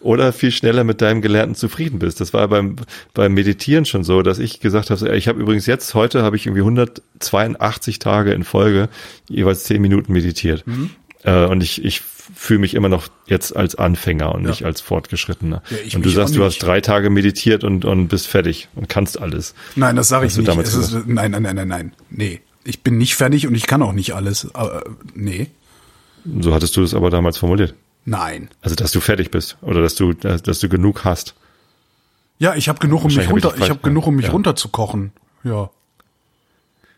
oder viel schneller mit deinem Gelernten zufrieden bist. Das war beim, beim Meditieren schon so, dass ich gesagt habe, ich habe übrigens jetzt, heute habe ich irgendwie 182 Tage in Folge jeweils 10 Minuten meditiert. Mhm. Äh, und ich, ich fühle mich immer noch jetzt als Anfänger und nicht als Fortgeschrittener. Ja, und du sagst, du hast drei Tage meditiert und, und bist fertig und kannst alles. Nein, das sage ich nicht. Es ist, nein, nein, nein, nein, nein. Nee. Ich bin nicht fertig und ich kann auch nicht alles. Aber, nee. So hattest du das aber damals formuliert. Nein. Also, dass du fertig bist oder dass du, dass, dass du genug hast. Ja, ich habe genug, um mich Wahrscheinlich hab ich runter, ich habe genug, um mich ja. runterzukochen. Ja.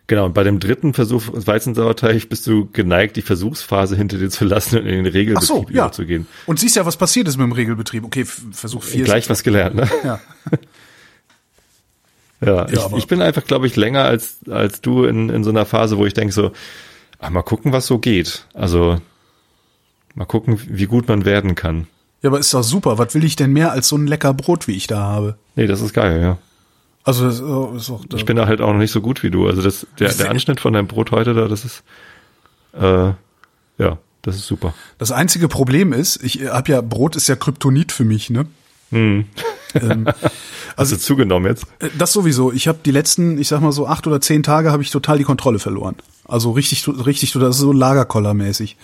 Genau, und bei dem dritten Versuch Weizensauerteig bist du geneigt, die Versuchsphase hinter dir zu lassen und in den Regelbetrieb so, ja. überzugehen. Und siehst ja, was passiert ist mit dem Regelbetrieb. Okay, Versuch vier. Gleich was gelernt, ne? Ja. Ja, ich, aber- ich bin einfach, glaube ich, länger als, als du in, in so einer Phase, wo ich denke so, ach, mal gucken, was so geht. Also, mal gucken, wie gut man werden kann. Ja, aber ist doch super. Was will ich denn mehr als so ein lecker Brot, wie ich da habe? Nee, das ist geil, ja. Also, das äh, ist auch, Ich bin da halt auch noch nicht so gut wie du. Also das, der, der Anschnitt von deinem Brot heute da, das ist, äh, ja, Das ist super. Das einzige Problem ist, ich habe ja, Brot ist ja Kryptonit für mich, ne? Ähm, Hast du zugenommen jetzt? Äh, Das sowieso. Ich habe die letzten, ich sag mal so acht oder zehn Tage habe ich total die Kontrolle verloren. Also richtig, richtig, das ist so Lagerkollermäßig.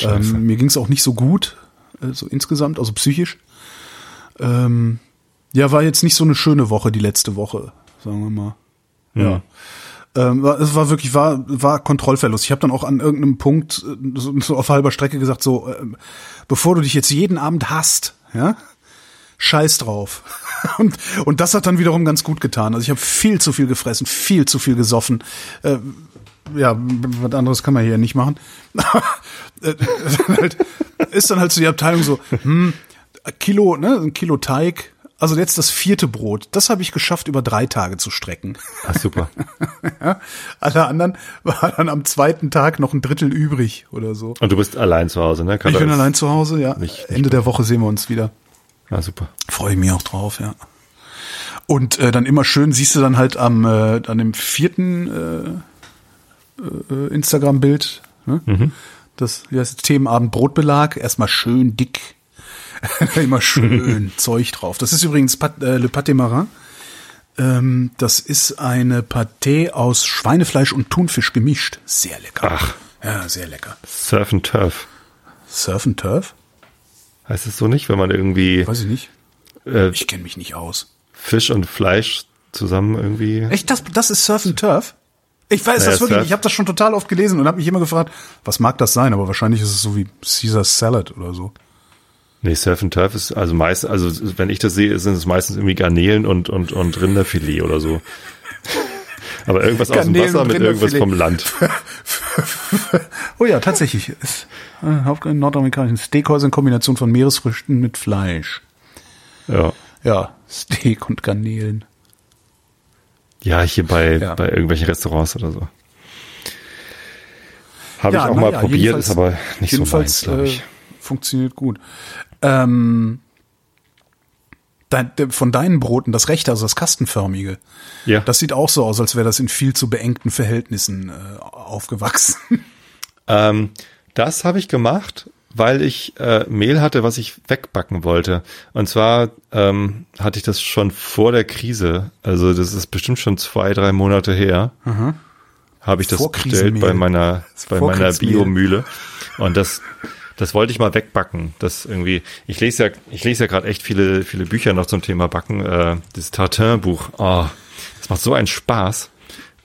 Ähm, mir ging es auch nicht so gut, äh, so insgesamt, also psychisch. Ähm, ja, war jetzt nicht so eine schöne Woche, die letzte Woche, sagen wir mal. Ja. Ähm, war, es war wirklich, war, war Kontrollverlust. Ich habe dann auch an irgendeinem Punkt äh, so, so auf halber Strecke gesagt, so, ähm, bevor du dich jetzt jeden Abend hasst, ja, scheiß drauf. Und, und das hat dann wiederum ganz gut getan. Also ich habe viel zu viel gefressen, viel zu viel gesoffen. Äh, ja, was anderes kann man hier nicht machen. Äh, halt, ist dann halt so die Abteilung so, hm, Kilo, ne, ein Kilo Teig. Also jetzt das vierte Brot. Das habe ich geschafft, über drei Tage zu strecken. Ah, super. Ja, alle anderen war dann am zweiten Tag noch ein Drittel übrig oder so. Und du bist allein zu Hause, ne? Ich Carla bin allein zu Hause, ja. Nicht- nicht Ende der Woche sehen wir uns wieder. Ah, super. Freue ich mich auch drauf, ja. Und äh, dann immer schön siehst du dann halt am äh, an dem vierten äh, äh, Instagram-Bild, ne? das wie heißt das, Themenabend Brotbelag, erstmal schön dick, immer schön Zeug drauf. Das ist übrigens Pat, äh, Le Pâté Marin. Ähm, das ist eine Pâté aus Schweinefleisch und Thunfisch gemischt. Sehr lecker. Ach. Ja, sehr lecker. Surf and Turf. Surf and Turf? Heißt es so nicht, wenn man irgendwie Weiß ich nicht. äh, Ich kenne mich nicht aus. Fisch und Fleisch zusammen irgendwie. Echt, das, das ist Surf and Turf? Ich weiß Naja, das wirklich. Ich habe das schon total oft gelesen und habe mich immer gefragt, was mag das sein? Aber wahrscheinlich ist es so wie Caesar Salad oder so. Nee, Surf and Turf ist also meist, also wenn ich das sehe, sind es meistens irgendwie Garnelen und, und, und Rinderfilet oder so. Aber irgendwas aus dem Garnelen Wasser mit irgendwas vom Land. Oh ja, tatsächlich. Ist, äh, nordamerikanischen Steakhäuser in Kombination von Meeresfrüchten mit Fleisch. Ja. Ja, Steak und Garnelen. Ja, hier bei, Ja. bei irgendwelchen Restaurants oder so. Habe ja, ich auch mal ja, probiert, ist aber nicht so meins, glaube ich. Äh, funktioniert gut. Ähm, von deinen Broten, das rechte, also das kastenförmige, Ja. das sieht auch so aus, als wäre das in viel zu beengten Verhältnissen äh, aufgewachsen. Ähm, das habe ich gemacht, weil ich äh, Mehl hatte, was ich wegbacken wollte. Und zwar ähm, hatte ich das schon vor der Krise, also das ist bestimmt schon zwei, drei Monate her, habe ich das bestellt bei meiner, bei meiner. Biomühle. Und das, das wollte ich mal wegbacken. Das irgendwie, ich lese ja, ich lese ja gerade echt viele, viele Bücher noch zum Thema Backen. Äh, das Tartin-Buch, oh, das macht so einen Spaß.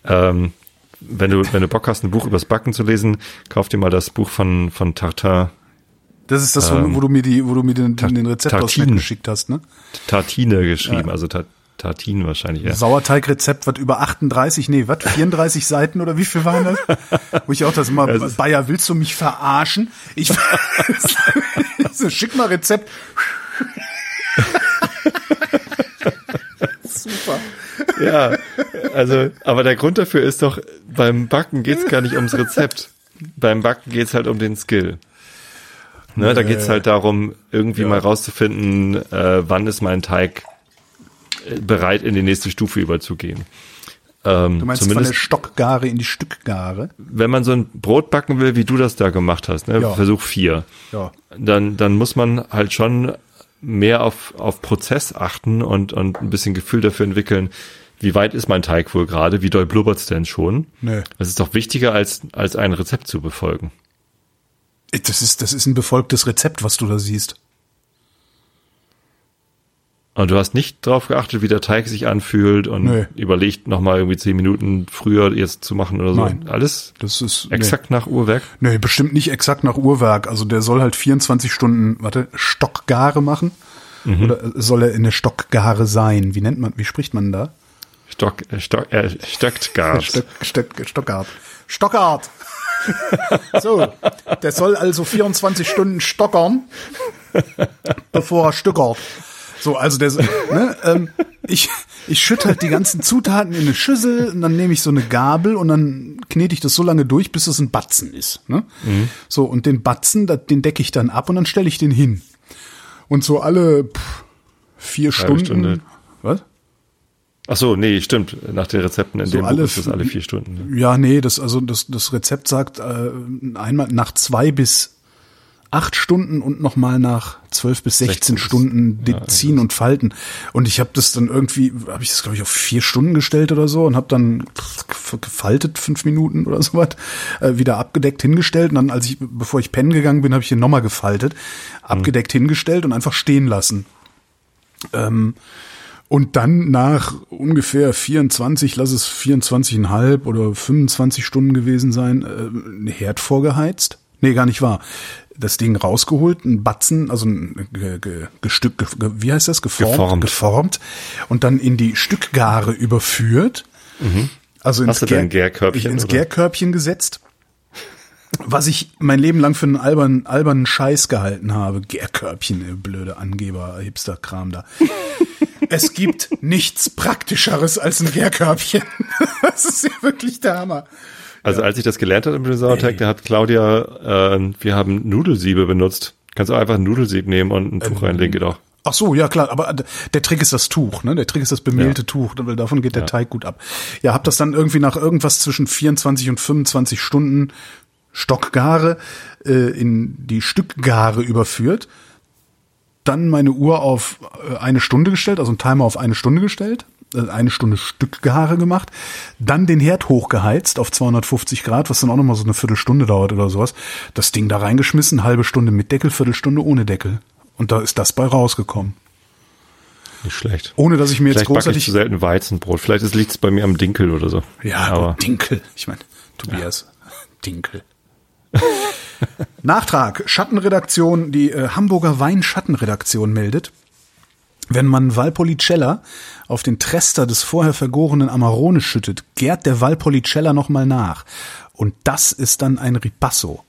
Ähm, wenn du, wenn du Bock hast, ein Buch übers Backen zu lesen, kauf dir mal das Buch von, von Tartin, Das ist das, wo, wo du mir die, wo du mir den, den Tartine. geschickt hast, ne? Tartine geschrieben, also Ta- Tartin wahrscheinlich, ja. Sauerteigrezept, was über 38, nee, was, 34 Seiten oder wie viel waren das? Wo ich auch das immer, Das Bayer, willst du mich verarschen? Ich, so, schick mal Rezept. Super. Ja, also, aber der Grund dafür ist doch, beim Backen geht's gar nicht ums Rezept. Beim Backen geht's halt um den Skill. Ne, da geht's halt darum, irgendwie mal rauszufinden, äh, wann ist mein Teig bereit, in die nächste Stufe überzugehen. Ähm, Du meinst von zumindest, der Stockgare in die Stückgare? wenn man so ein Brot backen will, wie du das da gemacht hast, ne, Ja. Versuch vier, Ja. dann, dann muss man halt schon mehr auf, auf Prozess achten und, und ein bisschen Gefühl dafür entwickeln, wie weit ist mein Teig wohl gerade, wie doll blubbert's denn schon? Nö. Das ist doch wichtiger, als, als ein Rezept zu befolgen. Das ist, das ist ein befolgtes Rezept, was du da siehst. Und du hast nicht drauf geachtet, wie der Teig sich anfühlt und Nö. überlegt, nochmal irgendwie zehn Minuten früher jetzt zu machen oder so. Nein. Alles Das ist, exakt nach Uhrwerk? Nee. nee, bestimmt nicht exakt nach Uhrwerk. Also der soll halt 24 Stunden, warte, Stockgare machen. Mhm. Oder soll er in der Stockgare sein? Wie nennt man, wie spricht man da? Stock, äh, Stock, äh, Stöcktgas. Stock, Stock, Stockart. Stockart. so, der soll also 24 Stunden stockern, bevor er stückert. So, also der, ne, ähm, ich, ich schütte halt die ganzen Zutaten in eine Schüssel und dann nehme ich so eine Gabel und dann knete ich das so lange durch, bis es ein Batzen ist. Ne? So, und den Batzen, den decke ich dann ab und dann stelle ich den hin. Und so alle pff, vier Stunden. Stunde. Was? Ach so, nee, stimmt. Nach den Rezepten in So dem Buch alle ist das alle vier Stunden. Ne? Ja, nee, das also das das Rezept sagt äh, einmal nach zwei bis acht Stunden und nochmal nach zwölf bis 16, 16 Stunden ja, ziehen und falten. Und ich habe das dann irgendwie, habe ich das glaube ich auf vier Stunden gestellt oder so und habe dann gefaltet fünf Minuten oder so was, äh, wieder abgedeckt hingestellt. Und dann, als ich, bevor ich pennen gegangen bin, habe ich hier nochmal gefaltet, abgedeckt hingestellt und einfach stehen lassen. Ähm, und dann nach ungefähr 24, lass es 24,5 oder 25 Stunden gewesen sein, äh, Herd vorgeheizt. Nee, gar nicht wahr. Das Ding rausgeholt, ein Batzen, also ein ge, ge, Gestück, ge, wie heißt das? Geformt, Geformt. geformt und dann in die Stückgare überführt. Also ins, Hast du dein Gärkörbchen, ins? Gärkörbchen gesetzt. Was ich mein Leben lang für einen albernen, albernen Scheiß gehalten habe. Gärkörbchen, blöde Angeber, Hipster-Kram da. es gibt nichts Praktischeres als ein Gärkörbchen. das ist ja wirklich der Hammer. Also als ich das gelernt habe im Sauerteig, da hat Claudia, äh, wir haben Nudelsiebe benutzt. Kannst du einfach ein Nudelsieb nehmen und ein Tuch reinlegen, geht auch. Ach so, ja klar, aber der Trick ist das Tuch, ne? Der Trick ist das bemehlte Ja. Tuch, weil davon geht der Teig gut ab. Ja, hab das dann irgendwie nach irgendwas zwischen 24 und 25 Stunden Stockgare äh, in die Stückgare überführt. Dann meine Uhr auf äh, eine Stunde gestellt, also ein Timer auf eine Stunde gestellt, eine Stunde Stückgare gemacht, dann den Herd hochgeheizt auf 250 Grad, was dann auch nochmal so eine Viertelstunde dauert oder sowas. Das Ding da reingeschmissen, halbe Stunde mit Deckel, Viertelstunde ohne Deckel. Und da ist das bei rausgekommen. Nicht schlecht. Ohne dass ich mir jetzt Vielleicht ich großartig. zu selten Weizenbrot. Vielleicht liegt es bei mir am Dinkel oder so. Ja, aber Dinkel. Ich meine, Tobias, Dinkel. Nachtrag. Schattenredaktion, die äh, Hamburger Wein-Schattenredaktion meldet, wenn man Valpolicella auf den Trester des vorher vergorenen Amarone schüttet, gärt der Valpolicella nochmal nach. Und das ist dann ein Ripasso.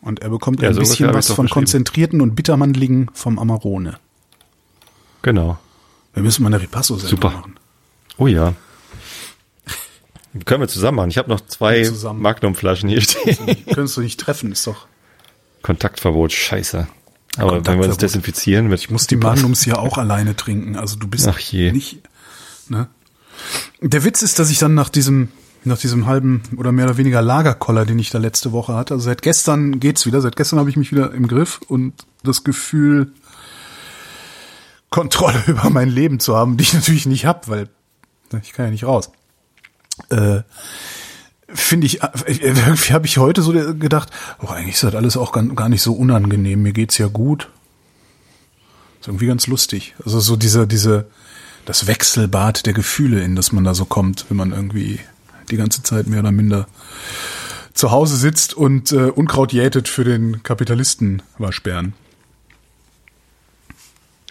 Und er bekommt Ja, ein so bisschen was von konzentrierten und bittermandeligen vom Amarone. genau. Wir müssen mal eine ripasso Super. machen. Oh ja. Können wir zusammen machen. Ich habe noch zwei. Magnumflaschen hier stehen. Könntest du nicht treffen, ist doch. Kontaktverbot, scheiße. Aber wenn wir Kontaktverbot. desinfizieren mit Ich muss die Magnums hier auch alleine trinken. Also du bist Ach je. nicht. Ne? Der Witz ist, dass ich dann nach diesem nach diesem halben oder mehr oder weniger Lagerkoller, den ich da letzte Woche hatte, also seit gestern geht's wieder. Seit gestern habe ich mich wieder im Griff und das Gefühl Kontrolle über mein Leben zu haben, die ich natürlich nicht hab, weil ne, ich kann ja nicht raus. Äh, finde ich, irgendwie habe ich heute so gedacht, oh, eigentlich ist das alles auch gar, gar nicht so unangenehm. Mir geht's ja gut. Ist irgendwie ganz lustig. Also so diese, diese, das Wechselbad der Gefühle, in das man da so kommt, wenn man irgendwie die ganze Zeit mehr oder minder zu Hause sitzt und äh, Unkraut jätet für den Kapitalisten Waschbären.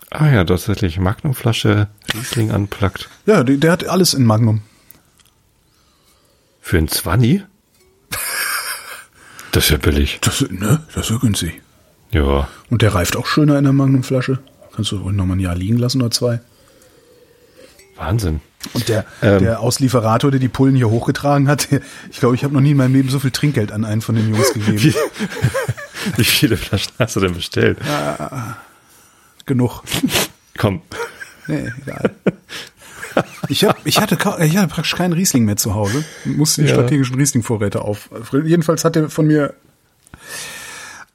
Ah ja, tatsächlich. Magnumflasche Riesling anplagt. Ja, der, der hat alles in Magnum. Für ein Zwanni? Das ist ja billig. Das, ne, das ist ja günstig. Ja. Und der reift auch schöner in der Magnumflasche. Kannst du noch mal ein Jahr liegen lassen oder zwei. Wahnsinn. Und der, Ähm. der Auslieferator, der die Pullen hier hochgetragen hat, ich glaube, ich habe noch nie in meinem Leben so viel Trinkgeld an einen von den Jungs gegeben. Wie, wie viele Flaschen hast du denn bestellt? Genug. Komm. Nee, egal. Ich, hab, ich, hatte, ich hatte praktisch keinen Riesling mehr zu Hause. Musste die Ja. strategischen Riesling-Vorräte auf. Jedenfalls hat er von mir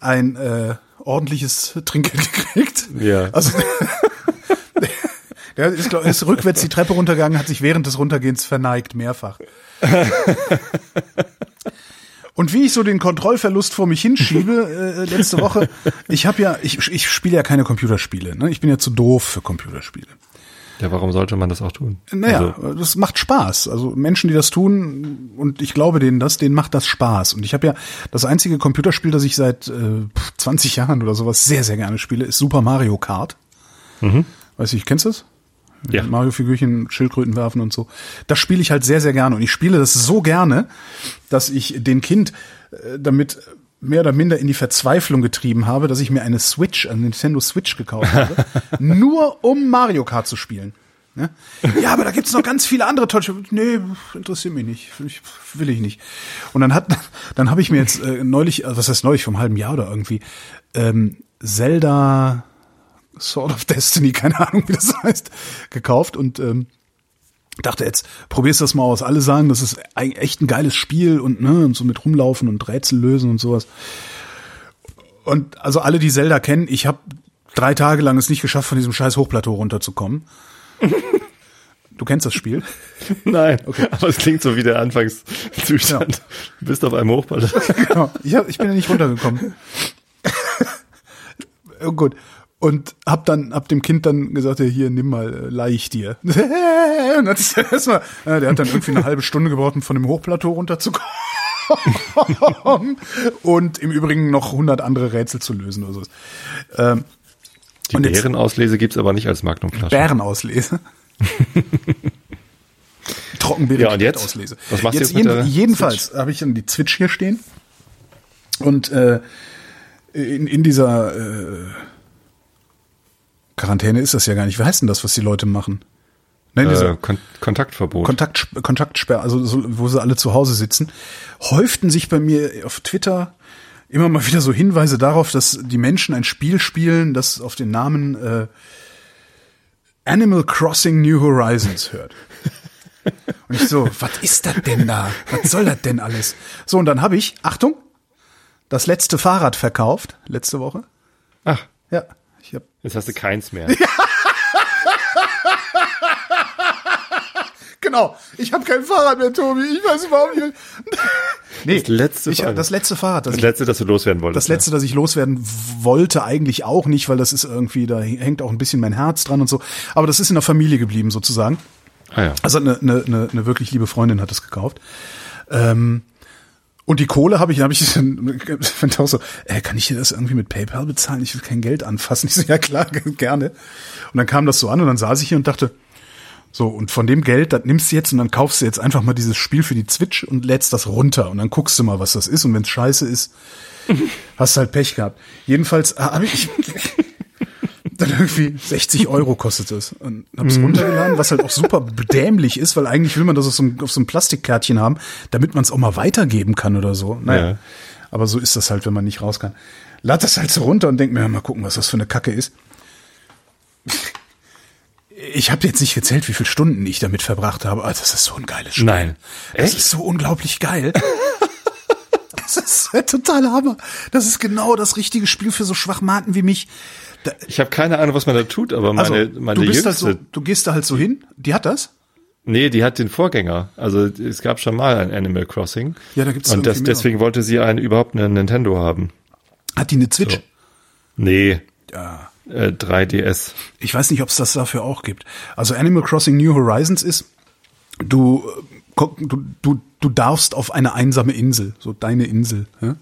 ein äh, ordentliches Trinkgeld gekriegt. Ja. Also der ist, glaub, ist rückwärts die Treppe runtergegangen, hat sich während des Runtergehens verneigt, mehrfach. Und wie ich so den Kontrollverlust vor mich hinschiebe, äh, letzte Woche, ich habe ja, ich, ich spiele ja keine Computerspiele. Ne? Ich bin ja zu doof für Computerspiele. Ja, warum sollte man das auch tun? Naja, Also, das macht Spaß. Also Menschen, die das tun, und ich glaube denen das, denen macht das Spaß. Und ich habe ja das einzige Computerspiel, das ich seit äh, 20 Jahren oder sowas sehr, sehr gerne spiele, ist Super Mario Kart. Weißt du, ich kennst du das? Ja. Mario-Figürchen, Schildkröten werfen und so. Das spiele ich halt sehr, sehr gerne. Und ich spiele das so gerne, dass ich den Kind äh, damit mehr oder minder in die Verzweiflung getrieben habe, dass ich mir eine Switch, eine Nintendo Switch gekauft habe, nur um Mario Kart zu spielen. Ne? Ja, aber da gibt's noch ganz viele andere Spiele. Nee, interessiert mich nicht. Ich, will ich nicht. Und dann hat, dann habe ich mir jetzt äh, neulich, also was heißt neulich, vom halben Jahr oder irgendwie, ähm, Zelda Sword of Destiny, keine Ahnung, wie das heißt, gekauft und ähm, dachte jetzt, probierst das mal aus. Alle sagen, das ist eigentlich echt ein geiles Spiel und ne, und so mit rumlaufen und Rätsel lösen und sowas. Und also alle, die Zelda kennen, ich habe drei Tage lang es nicht geschafft, von diesem scheiß Hochplateau runterzukommen. Du kennst das Spiel? Nein, okay. aber es klingt so wie der Anfangszustand. Ja. Du bist auf einem Hochplateau. genau. Ich, hab, ich bin ja nicht runtergekommen. oh, gut. Und hab dann, hab dem Kind dann gesagt, ja, hier, nimm mal, äh, leih ich dir. Und hat sich erstmal, äh, der hat dann irgendwie eine halbe Stunde gebraucht, um von dem Hochplateau runterzukommen. Und im Übrigen noch 100 andere Rätsel zu lösen oder so. Ähm, Die Und jetzt- Bärenauslese gibt's aber nicht als Magnumflasche. Bärenauslese. Trockenbeere Ja, und jetzt? auslese. Was machst du jetzt jetzt mit jeden, jedenfalls habe ich dann die Switch hier stehen und äh, in, in dieser äh, Quarantäne ist das ja gar nicht. Wie heißt denn das, was die Leute machen? Nein, Äh, Kon Kontaktverbot. Kontakt, Kontaktsperre, also so, wo sie alle zu Hause sitzen, häuften sich bei mir auf Twitter immer mal wieder so Hinweise darauf, dass die Menschen ein Spiel spielen, das auf den Namen äh, Animal Crossing New Horizons hört. Und ich so, was ist das denn da? Was soll das denn alles? So, und dann habe ich, Achtung, das letzte Fahrrad verkauft, letzte Woche. Ach, Ja, ich habe jetzt hast du keins mehr. Genau, ich habe kein Fahrrad mehr, Tobi. Ich weiß überhaupt nicht. nee, Das letzte ich, Fahrrad. das letzte Fahrrad, das, Das ich, letzte, das du loswerden wolltest. das letzte, das ich loswerden wollte, eigentlich auch nicht, weil das ist irgendwie, da hängt auch ein bisschen mein Herz dran und so. Aber das ist in der Familie geblieben sozusagen. Ja. Ah ja. Also eine, eine, eine, eine wirklich liebe Freundin hat es gekauft. Ähm, und die Kohle habe ich, habe ich fand auch so, äh, kann ich dir das irgendwie mit PayPal bezahlen? Ich will kein Geld anfassen. Ich so, ja klar, gerne. Und dann kam das so an und dann saß ich hier und dachte, so, und von dem Geld, das nimmst du jetzt und dann kaufst du jetzt einfach mal dieses Spiel für die Switch und lädst das runter und dann guckst du mal, was das ist. Und wenn es scheiße ist, hast du halt Pech gehabt. Jedenfalls habe ich dann irgendwie 60 Euro kostet es. Und hab's runtergeladen, was halt auch super dämlich ist, weil eigentlich will man das auf so, ein, auf so ein Plastikkärtchen haben, damit man es auch mal weitergeben kann oder so. Naja. Ja. Aber so ist das halt, wenn man nicht raus kann. Lad das halt so runter und denk mir, mal gucken, was das für eine Kacke ist. Ich habe jetzt nicht gezählt, wie viele Stunden ich damit verbracht habe. Aber das ist so ein geiles Spiel. Nein. Das Echt? ist so unglaublich geil. Das ist ein totaler Hammer. Das ist genau das richtige Spiel für so Schwachmaten wie mich. Ich habe keine Ahnung, was man da tut, aber meine, also, meine du bist jüngste, so, du gehst da halt so hin. Die hat das? nee, die hat den Vorgänger. Also es gab schon mal ein Animal Crossing. Ja, da gibt's Und das, deswegen wollte sie einen, überhaupt einen Nintendo haben. Hat die eine Switch? So. Nee, Ja. äh, 3DS. Ich weiß nicht, ob es das dafür auch gibt. Also Animal Crossing New Horizons ist, du, äh, du, du, du darfst auf eine einsame Insel, so deine Insel, ja?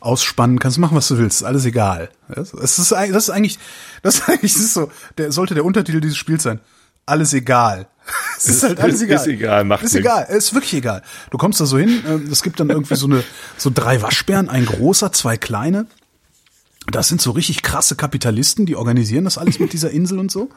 ausspannen, kannst machen, was du willst, alles egal. Das ist, das ist eigentlich, das ist eigentlich das ist so, der sollte der Untertitel dieses Spiels sein. Alles egal. Es ist, Ist- halt alles ist- egal. ist egal, macht Ist nix. egal, es ist wirklich egal. Du kommst da so hin, äh, es gibt dann irgendwie so eine, so drei Waschbären, ein großer, zwei kleine. Das sind so richtig krasse Kapitalisten, die organisieren das alles mit dieser Insel und so.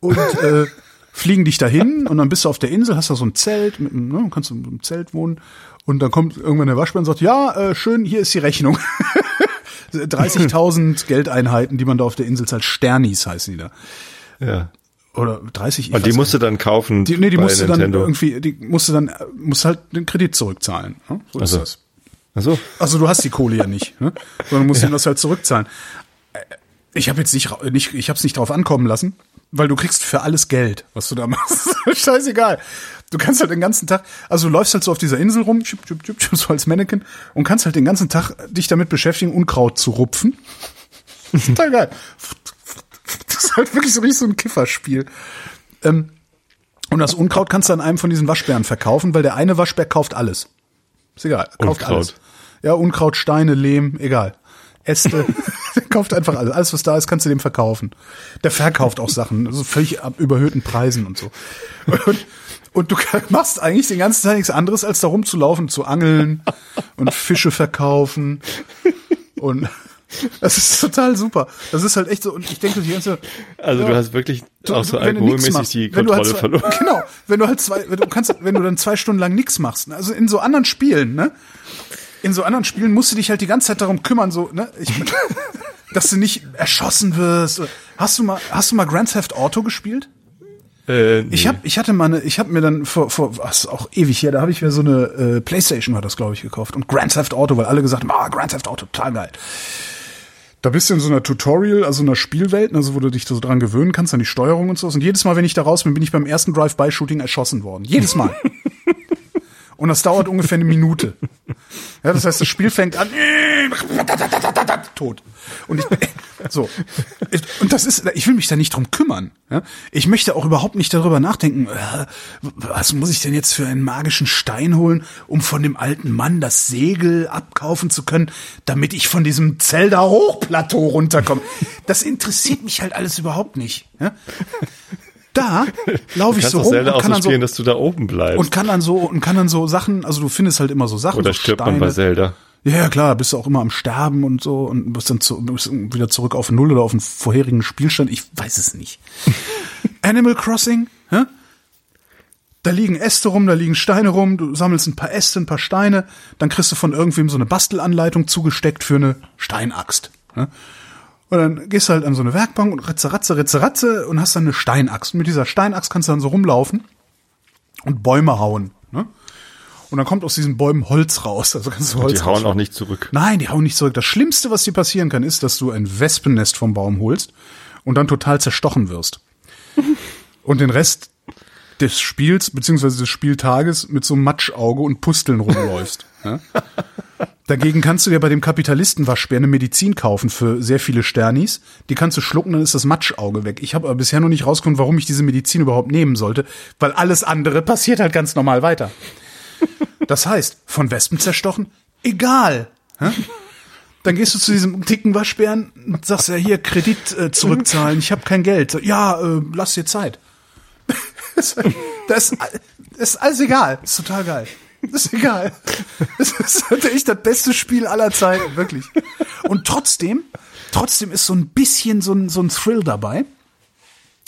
Und äh, fliegen dich dahin und dann bist du auf der Insel, hast da so ein Zelt, mit, ne, kannst du im Zelt wohnen. Und dann kommt irgendwann der Waschbär und sagt, ja, äh, schön, hier ist die Rechnung. 30.000 Geldeinheiten, die man da auf der Insel zahlt. Sternis heißen die da. Ja. Oder 30. ich Und die musst du dann kaufen die, nee, die bei musste dann Nintendo. irgendwie, die musste dann, äh, musst halt den Kredit zurückzahlen. Ne? So ist Also. das. Ach so. Also du hast die Kohle ja nicht, ne? sondern musst ja. das halt zurückzahlen. Äh, Ich habe jetzt nicht, nicht ich habe es nicht drauf ankommen lassen, weil du kriegst für alles Geld, was du da machst. Scheißegal. Du kannst halt den ganzen Tag, also du läufst halt so auf dieser Insel rum, chip, chip, chip, chip, so als Mannequin und kannst halt den ganzen Tag dich damit beschäftigen, Unkraut zu rupfen. Total geil. Das ist halt wirklich so richtig so ein Kifferspiel. Ähm, und das Unkraut kannst du an einem von diesen Waschbären verkaufen, weil der eine Waschbär kauft alles. Ist egal, kauft Unkraut. alles. Ja, Unkraut, Steine, Lehm, egal. Äste, der kauft einfach alles. Alles, was da ist, kannst du dem verkaufen. Der verkauft auch Sachen, also völlig ab überhöhten Preisen und so. Und, und du machst eigentlich den ganzen Tag nichts anderes, als da rumzulaufen, zu angeln und Fische verkaufen. Und das ist total super. Das ist halt echt so, und ich denke die ganze Also ja. du hast wirklich auch so du alkoholmäßig machst, die du Kontrolle halt zwei, verloren. Genau, wenn du halt zwei, wenn du kannst, wenn du dann zwei Stunden lang nichts machst, ne? also in so anderen Spielen, ne? In so anderen Spielen musst du dich halt die ganze Zeit darum kümmern, so, ne? Ich, dass du nicht erschossen wirst. Hast du mal, hast du mal Grand Theft Auto gespielt? Äh, nee. Ich hab, ich hatte mal eine, ich habe mir dann vor, vor was auch ewig her, da habe ich mir so eine äh, PlayStation war das glaube ich gekauft und Grand Theft Auto, weil alle gesagt haben, ah Grand Theft Auto total geil. Da bist du in so einer Tutorial, also einer Spielwelt, also wo du dich so dran gewöhnen kannst an die Steuerung und so. Und jedes Mal, wenn ich da raus bin, bin ich beim ersten Drive-by-Shooting erschossen worden. Jedes Mal. und das dauert ungefähr eine Minute. Ja, das heißt, das Spiel fängt an, tot. Und ich, so. Und das ist, ich will mich da nicht drum kümmern. Ja? Ich möchte auch überhaupt nicht darüber nachdenken, äh, was muss ich denn jetzt für einen magischen Stein holen, um von dem alten Mann das Segel abkaufen zu können, damit ich von diesem Zelda Hochplateau runterkomme. Das interessiert mich halt alles überhaupt nicht. Ja? Da laufe ich so rum und kann dann so dass du da oben bleibst. und kann dann so und kann dann so Sachen, also du findest halt immer so Sachen, Oder so stirbt Steine. man bei Zelda? Ja, ja, klar, bist du auch immer am Sterben und so und bist dann zu, bist wieder zurück auf Null oder auf den vorherigen Spielstand. Ich weiß es nicht. Animal Crossing, hä? Da liegen Äste rum, da liegen Steine rum, du sammelst ein paar Äste, ein paar Steine, dann kriegst du von irgendwem so eine Bastelanleitung zugesteckt für eine Steinaxt. hä? Und dann gehst du halt an so eine Werkbank und ritze, ratze, ritze, ratze und hast dann eine Steinaxt. Und mit dieser Steinaxt kannst du dann so rumlaufen und Bäume hauen. Ne? Und dann kommt aus diesen Bäumen Holz raus. Also kannst du Holz Die hauen rausschlagen. auch nicht zurück. Nein, die hauen nicht zurück. Das Schlimmste, was dir passieren kann, ist, dass du ein Wespennest vom Baum holst und dann total zerstochen wirst. und den Rest des Spiels, beziehungsweise des Spieltages mit so einem Matschauge und Pusteln rumläufst. ja? Dagegen kannst du dir bei dem Kapitalistenwaschbär eine Medizin kaufen für sehr viele Sternis. Die kannst du schlucken, dann ist das Matschauge weg. Ich habe aber bisher noch nicht rausgefunden, warum ich diese Medizin überhaupt nehmen sollte, weil alles andere passiert halt ganz normal weiter. Das heißt, von Wespen zerstochen, egal. Dann gehst du zu diesem dicken Waschbären und sagst ja hier Kredit äh, zurückzahlen, ich habe kein Geld. Ja, äh, lass dir Zeit. das, das ist alles egal, ist total geil. Das ist egal. Das ist echt das beste Spiel aller Zeiten, wirklich. Und trotzdem, trotzdem ist so ein bisschen so ein, so ein Thrill dabei.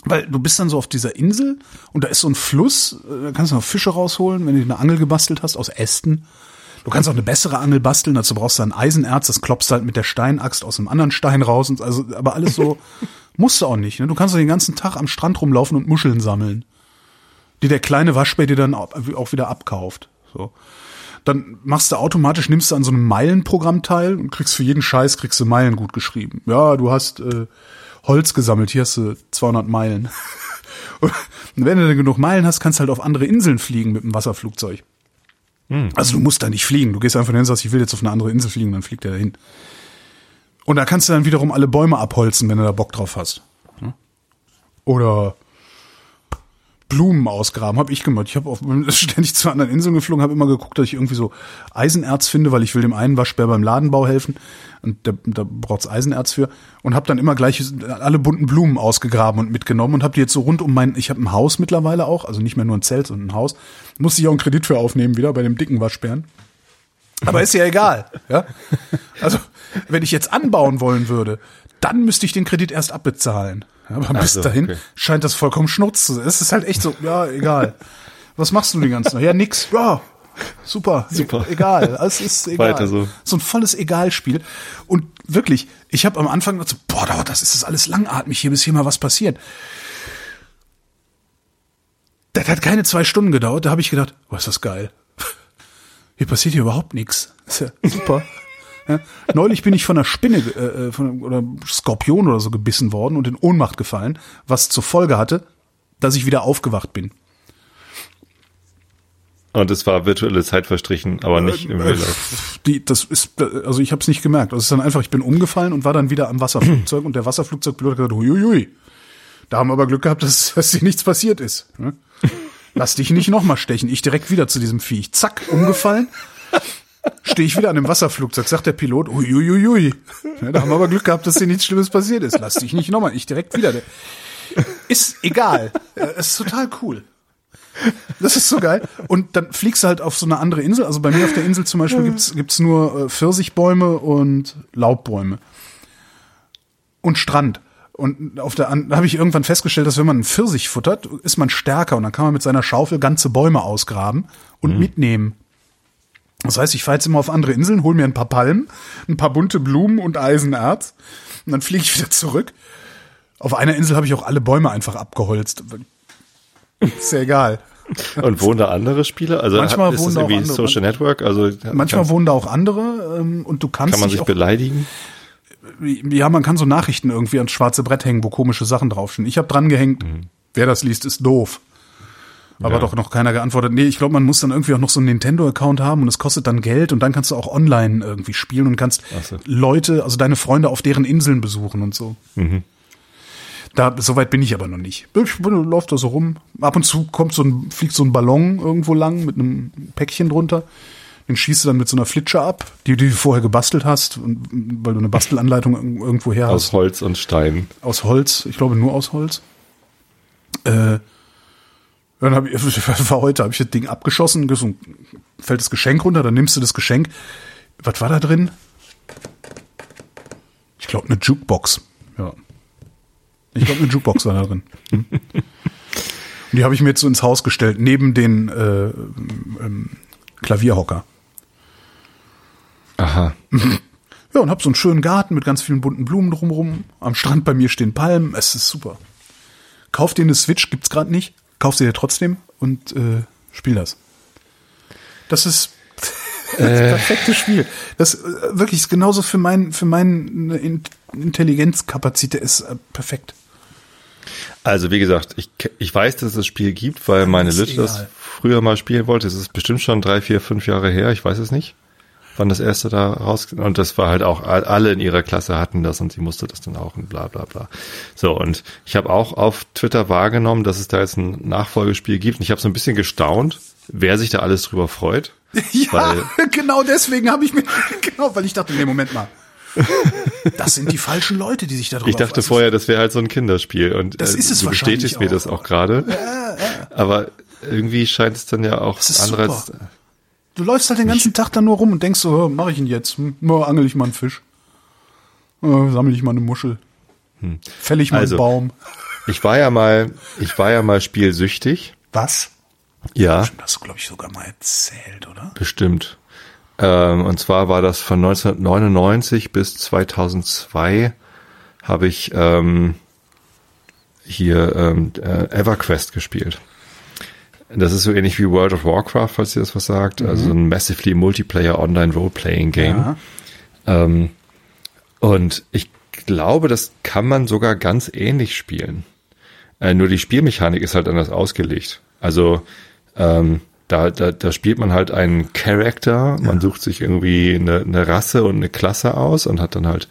Weil du bist dann so auf dieser Insel und da ist so ein Fluss, äh, da kannst du noch Fische rausholen, wenn du eine Angel gebastelt hast aus Ästen. Du kannst auch eine bessere Angel basteln, dazu brauchst du ein Eisenerz, das klopfst du halt mit der Steinaxt aus einem anderen Stein raus und also, aber alles so, musst du auch nicht, ne? Du kannst doch den ganzen Tag am Strand rumlaufen und Muscheln sammeln. Die der kleine Waschbär dir dann auch wieder abkauft, so. Dann machst du automatisch, nimmst du an so einem Meilenprogramm teil und kriegst für jeden Scheiß, kriegst du Meilen gut geschrieben. Ja, du hast, äh, Holz gesammelt, hier hast du 200 Meilen. Und wenn du dann genug Meilen hast, kannst du halt auf andere Inseln fliegen mit dem Wasserflugzeug. Also du musst da nicht fliegen. Du gehst einfach hin und sagst, ich will jetzt auf eine andere Insel fliegen, dann fliegt er dahin. Und da kannst du dann wiederum alle Bäume abholzen, wenn du da Bock drauf hast. Oder Blumen ausgraben, habe ich gemacht. Ich habe ständig zu anderen Inseln geflogen, habe immer geguckt, dass ich irgendwie so Eisenerz finde, weil ich will dem einen Waschbär beim Ladenbau helfen und da, da braucht's Eisenerz für und habe dann immer gleich alle bunten Blumen ausgegraben und mitgenommen und habe die jetzt so rund um mein, ich habe ein Haus mittlerweile auch, also nicht mehr nur ein Zelt, sondern ein Haus. Musste ich auch einen Kredit für aufnehmen wieder bei dem dicken Waschbären. Aber ist ja egal, ja? Also, wenn ich jetzt anbauen wollen würde, dann müsste ich den Kredit erst abbezahlen. Aber bis so, dahin okay. scheint das vollkommen Schnurz zu sein. Es ist halt echt so, ja, egal. Was machst du den ganzen Tag? Ja, nix. Ja, super. Super. E egal. Es ist egal. Weiter so. So ein volles Egalspiel. Und wirklich, ich habe am Anfang gedacht, so, boah, da- das ist das alles langatmig hier, bis hier mal was passiert. Das hat keine zwei Stunden gedauert. Da habe ich gedacht, oh, ist das geil. Hier passiert hier überhaupt nichts. Ja super. Ja. Neulich bin ich von einer Spinne äh, von, oder Skorpion oder so gebissen worden und in Ohnmacht gefallen, was zur Folge hatte, dass ich wieder aufgewacht bin. Und es war virtuelle Zeit verstrichen, aber nicht im Real Life. Die, das ist, also ich habe es nicht gemerkt. Also es ist dann einfach, ich bin umgefallen und war dann wieder am Wasserflugzeug und der Wasserflugzeugpilot hat gesagt, huiuiui. Da haben wir aber Glück gehabt, dass, dass dir nichts passiert ist. Lass dich nicht nochmal stechen. Ich direkt wieder zu diesem Viech. Zack, umgefallen. Stehe ich wieder an dem Wasserflugzeug, sagt der Pilot, uiuiui. Da haben wir aber Glück gehabt, dass dir nichts Schlimmes passiert ist. Lass dich nicht nochmal. Ich direkt wieder. Ist egal. Ist total cool. Das ist so geil. Und dann fliegst du halt auf so eine andere Insel. Also bei mir auf der Insel zum Beispiel gibt's gibt's nur äh, Pfirsichbäume und Laubbäume. Und Strand. Und auf der da habe ich irgendwann festgestellt, dass wenn man einen Pfirsich futtert, ist man stärker und dann kann man mit seiner Schaufel ganze Bäume ausgraben und mitnehmen. Das heißt, ich fahre jetzt immer auf andere Inseln, hol mir ein paar Palmen, ein paar bunte Blumen und Eisenerz und dann fliege ich wieder zurück. Auf einer Insel habe ich auch alle Bäume einfach abgeholzt. Ist ja egal. Und wohnen da andere Spieler? Also Manchmal ist wohnen das da auch irgendwie andere. Social Network? Also Manchmal wohnen da auch andere ähm, und du kannst kann man sich auch beleidigen? ja, man kann so Nachrichten irgendwie ans schwarze Brett hängen, wo komische Sachen draufstehen. Ich habe dran gehängt, wer das liest, ist doof. Aber Ja. doch noch keiner geantwortet. Nee, ich glaube, man muss dann irgendwie auch noch so einen Nintendo-Account haben und es kostet dann Geld und dann kannst du auch online irgendwie spielen und kannst so. Leute, also deine Freunde auf deren Inseln besuchen und so. Da, soweit bin ich aber noch nicht. Ich läuft da so rum. Ab und zu kommt so ein, fliegt so ein Ballon irgendwo lang mit einem Päckchen drunter. Den schießt du dann mit so einer Flitsche ab, die, die du vorher gebastelt hast, und, weil du eine Bastelanleitung irg- irgendwo her hast Aus Holz und Stein. aus Holz, ich glaube nur aus Holz. Äh, dann habe ich, war heute, habe ich das Ding abgeschossen, so fällt das Geschenk runter, dann nimmst du das Geschenk. Was war da drin? Ich glaube eine Jukebox. Ja. Ich glaube eine Jukebox war da drin. Hm. Und die habe ich mir jetzt so ins Haus gestellt, neben den äh, ähm, Klavierhocker. Aha. Ja, und hab so einen schönen Garten mit ganz vielen bunten Blumen drumherum. Am Strand bei mir stehen Palmen. Es ist super. Kauf dir eine Switch, gibt's gerade nicht. Kauf sie dir trotzdem und äh, spiel das. Das ist das perfekte Spiel. Das äh, wirklich ist genauso für mein für meine In Intelligenzkapazität ist äh, perfekt. Also wie gesagt, ich, ich weiß, dass es das Spiel gibt, weil meine Lütte das früher mal spielen wollte. Es ist bestimmt schon drei, vier, fünf Jahre her. Ich weiß es nicht, wann das erste da raus und das war halt auch all- alle in ihrer Klasse hatten das und sie musste das dann auch und bla bla bla. So und ich habe auch auf Twitter wahrgenommen, dass es da jetzt ein Nachfolgespiel gibt und ich habe so ein bisschen gestaunt, wer sich da alles drüber freut. Ja, Weil- genau deswegen habe ich mir genau, weil ich dachte, nee, Moment mal. Das sind die falschen Leute, die sich da drüber Ich dachte freuen. vorher, das wäre halt so ein Kinderspiel und Das ist es du bestätigst mir das auch gerade. Aber irgendwie scheint es dann ja auch andere super. Du läufst halt den ganzen Tag da nur rum und denkst so, mache ich ihn jetzt? Hm, angel ich mal einen Fisch. Äh, sammle ich mal eine Muschel. Fäll ich mal Also. einen Baum. Ich war ja mal, ich war ja mal spielsüchtig. Was? Ja, Das hast du, glaube ich, sogar mal erzählt, oder? bestimmt. Ähm, und zwar war das von 1999 bis 2002 habe ich ähm, hier ähm, äh, EverQuest gespielt. Das ist so ähnlich wie World of Warcraft, falls ihr das was sagt. Also ein massively Multiplayer Online Role-Playing Game. Ja. Ähm, und ich glaube, das kann man sogar ganz ähnlich spielen. Äh, nur die Spielmechanik ist halt anders ausgelegt. Also ähm, da, da, da spielt man halt einen Character, man sucht sich irgendwie eine, eine Rasse und eine Klasse aus und hat dann halt,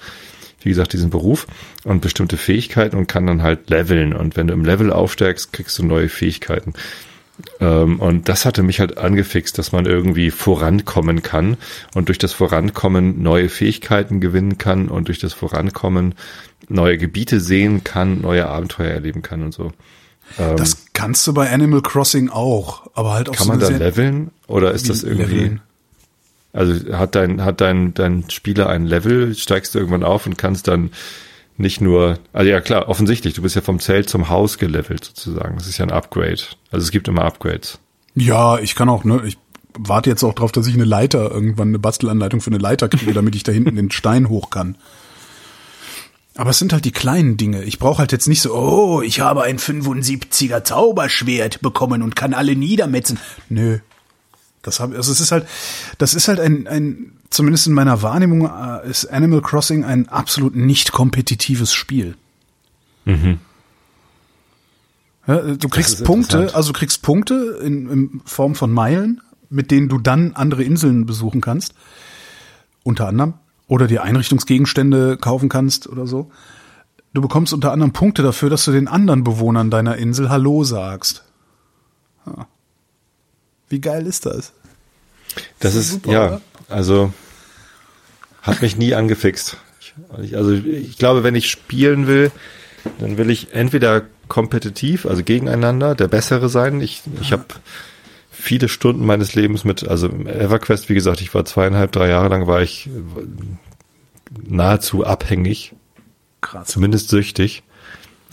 wie gesagt, diesen Beruf und bestimmte Fähigkeiten und kann dann halt leveln. Und wenn du im Level aufsteigst, kriegst du neue Fähigkeiten. Ähm, und das hatte mich halt angefixt, dass man irgendwie vorankommen kann und durch das Vorankommen neue Fähigkeiten gewinnen kann und durch das Vorankommen neue Gebiete sehen kann, neue Abenteuer erleben kann und so. Das kannst du bei Animal Crossing auch, aber halt auf Kann so man da leveln oder ist das irgendwie leveln? also hat dein hat dein dein Spieler ein Level, steigst du irgendwann auf und kannst dann nicht nur, also ja klar, offensichtlich, du bist ja vom Zelt zum Haus gelevelt sozusagen. Das ist ja ein Upgrade. Also es gibt immer Upgrades. Ja, ich kann auch, ne, ich warte jetzt auch drauf, dass ich eine Leiter, irgendwann eine Bastelanleitung für eine Leiter kriege, damit ich da hinten den Stein hoch kann. Aber es sind halt die kleinen Dinge. Ich brauche halt jetzt nicht so, oh, ich habe ein 75er Zauberschwert bekommen und kann alle niedermetzen. Nö. Das habe also es ist halt das ist halt ein ein zumindest in meiner Wahrnehmung äh, ist Animal Crossing ein absolut nicht kompetitives Spiel. Ja, du kriegst Punkte, also du kriegst Punkte in, in Form von Meilen, mit denen du dann andere Inseln besuchen kannst. Unter anderem. Oder dir Einrichtungsgegenstände kaufen kannst oder so. Du bekommst unter anderem Punkte dafür, dass du den anderen Bewohnern deiner Insel Hallo sagst. Wie geil ist das? Das ist ist, super, ja, oder? also hat mich nie angefixt. Ich, also ich glaube, wenn ich spielen will, dann will ich entweder kompetitiv, also gegeneinander, der Bessere sein. Ich, ich habe viele Stunden meines Lebens mit, also EverQuest, wie gesagt, ich war zweieinhalb, drei Jahre lang, war ich nahezu abhängig, Krass. zumindest süchtig.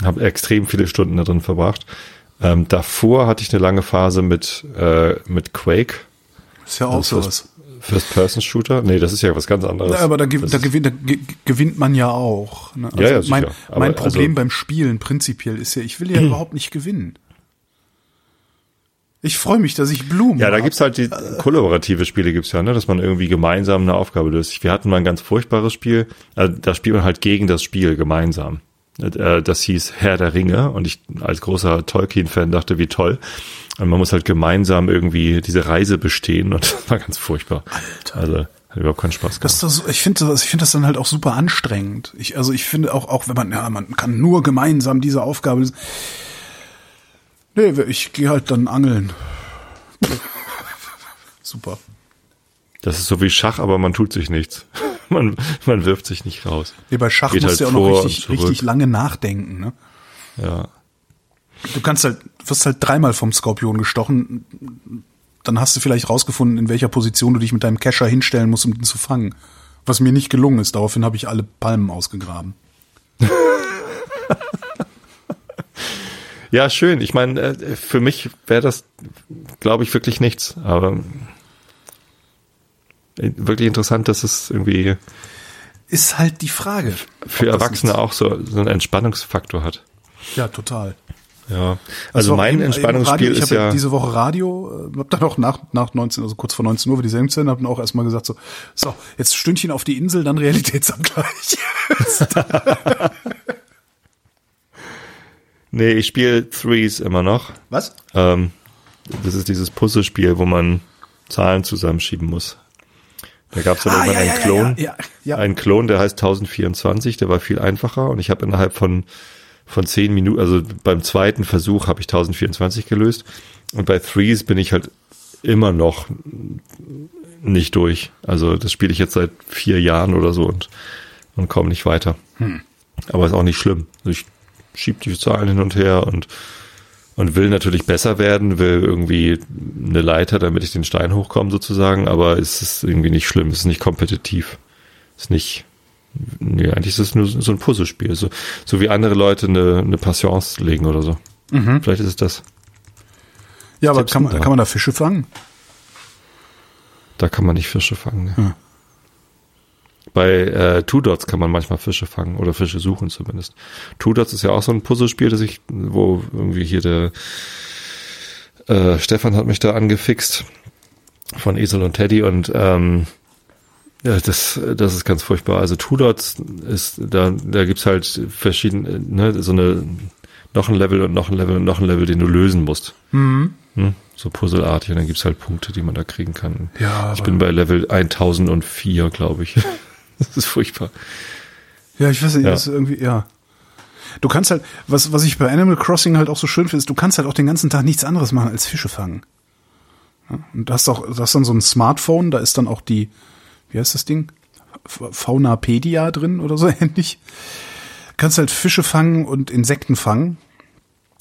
Habe extrem viele Stunden da drin verbracht. Ähm, davor hatte ich eine lange Phase mit, äh, mit Quake. Ist ja auch Das sowas. First-Person-Shooter? Nee, das ist ja was ganz anderes. Ja, aber da, Das da, gewinnt, da ge- gewinnt man ja auch. Ne? Ja, ja, sicher. mein, mein Problem also- beim Spielen prinzipiell ist ja, ich will ja überhaupt nicht gewinnen. Ich freue mich, dass ich Blumen Ja, da gibt's halt die kollaborative Spiele gibt's ja, ne, dass man irgendwie gemeinsam eine Aufgabe löst. Wir hatten mal ein ganz furchtbares Spiel, also da spielt man halt gegen das Spiel gemeinsam. Äh, Das hieß Herr der Ringe und ich als großer Tolkien-Fan dachte, wie toll. Und man muss halt gemeinsam irgendwie diese Reise bestehen und das war ganz furchtbar. Alter. Also hat überhaupt keinen Spaß Das gemacht. doch so, ich finde das, ich finde das dann halt auch super anstrengend. Ich, also ich finde auch, auch wenn man, ja, man kann nur gemeinsam diese Aufgabe. Nee, ich gehe halt dann angeln. super. Das ist so wie Schach, aber man tut sich nichts. Man, man wirft sich nicht raus. Nee, bei Schach Geht musst du halt ja auch noch richtig, richtig lange nachdenken. Ne? Ja. Du kannst halt, wirst halt dreimal vom Skorpion gestochen. Dann hast du vielleicht rausgefunden, in welcher Position du dich mit deinem Kescher hinstellen musst, um ihn zu fangen. Was mir nicht gelungen ist. Daraufhin habe ich alle Palmen ausgegraben. Ja, schön. Ich meine, äh, für mich wäre das, glaube ich, wirklich nichts. Aber äh, wirklich interessant, dass es irgendwie Ist halt die Frage. für Erwachsene auch so, so einen Entspannungsfaktor hat. Ja, total. Ja. Also mein Entspannungsspiel ich ist habe ja, diese Woche Radio, äh, hab dann auch nach, nach 19, also kurz vor 19 Uhr, wie die Sendung hab dann auch erstmal gesagt so, so, jetzt Stündchen auf die Insel, dann Realitätsabgleich. nee, ich spiele Threes immer noch. Was? Ähm, das ist dieses Puzzlespiel, wo man Zahlen zusammenschieben muss. Da gab es dann Ah, irgendwann ja, einen ja, Klon, ja, ja, ja. einen Klon, der heißt 1024, der war viel einfacher und ich habe innerhalb von von zehn Minuten, also beim zweiten Versuch habe ich 1024 gelöst und bei Threes bin ich halt immer noch nicht durch. Also das spiele ich jetzt seit vier Jahren oder so und und komme nicht weiter. Hm. Aber ist auch nicht schlimm. Also ich schieb die Zahlen hin und her und und will natürlich besser werden, will irgendwie eine Leiter, damit ich den Stein hochkomme sozusagen, aber es ist irgendwie nicht schlimm, es ist nicht kompetitiv. Es ist nicht, nee, eigentlich ist es nur so ein Puzzlespiel, so, so wie andere Leute eine, eine Patience legen oder so. Vielleicht ist es das. Ja, aber kann man, da? kann man da Fische fangen? Da kann man nicht Fische fangen. Ne? Hm. Bei äh, Two Dots kann man manchmal Fische fangen oder Fische suchen zumindest. Two Dots ist ja auch so ein Puzzlespiel, das ich, wo irgendwie hier der äh, Stefan hat mich da angefixt von Esel und Teddy und ähm, ja, das, das ist ganz furchtbar. Also Two Dots ist, da, da gibt's halt verschiedene, ne, so eine noch ein Level und noch ein Level und noch ein Level, den du lösen musst. Mhm. Hm? So puzzelartig und dann gibt's halt Punkte, die man da kriegen kann. Ja, ich bin bei Level 1004, glaube ich. das ist furchtbar. Ja, ich weiß nicht, Ja. das ist irgendwie, ja. Du kannst halt, was, was ich bei Animal Crossing halt auch so schön finde, ist, du kannst halt auch den ganzen Tag nichts anderes machen als Fische fangen. Ja, und du hast auch, du hast dann so ein Smartphone, da ist dann auch die, wie heißt das Ding? Faunapedia drin oder so ähnlich. Kannst halt Fische fangen und Insekten fangen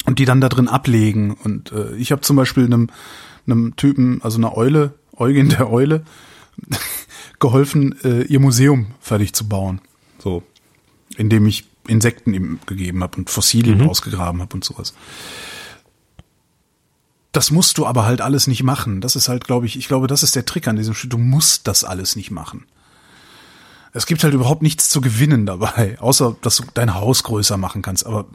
und die dann da drin ablegen. Und äh, ich habe zum Beispiel einem, einem Typen, also einer Eule, Eugen der Eule, geholfen, äh, ihr Museum fertig zu bauen. So, indem ich Insekten ihm gegeben habe und Fossilien ausgegraben habe und sowas. Das musst du aber halt alles nicht machen. Das ist halt, glaube ich, ich glaube, das ist der Trick an diesem Spiel. Du musst das alles nicht machen. Es gibt halt überhaupt nichts zu gewinnen dabei, außer dass du dein Haus größer machen kannst. Aber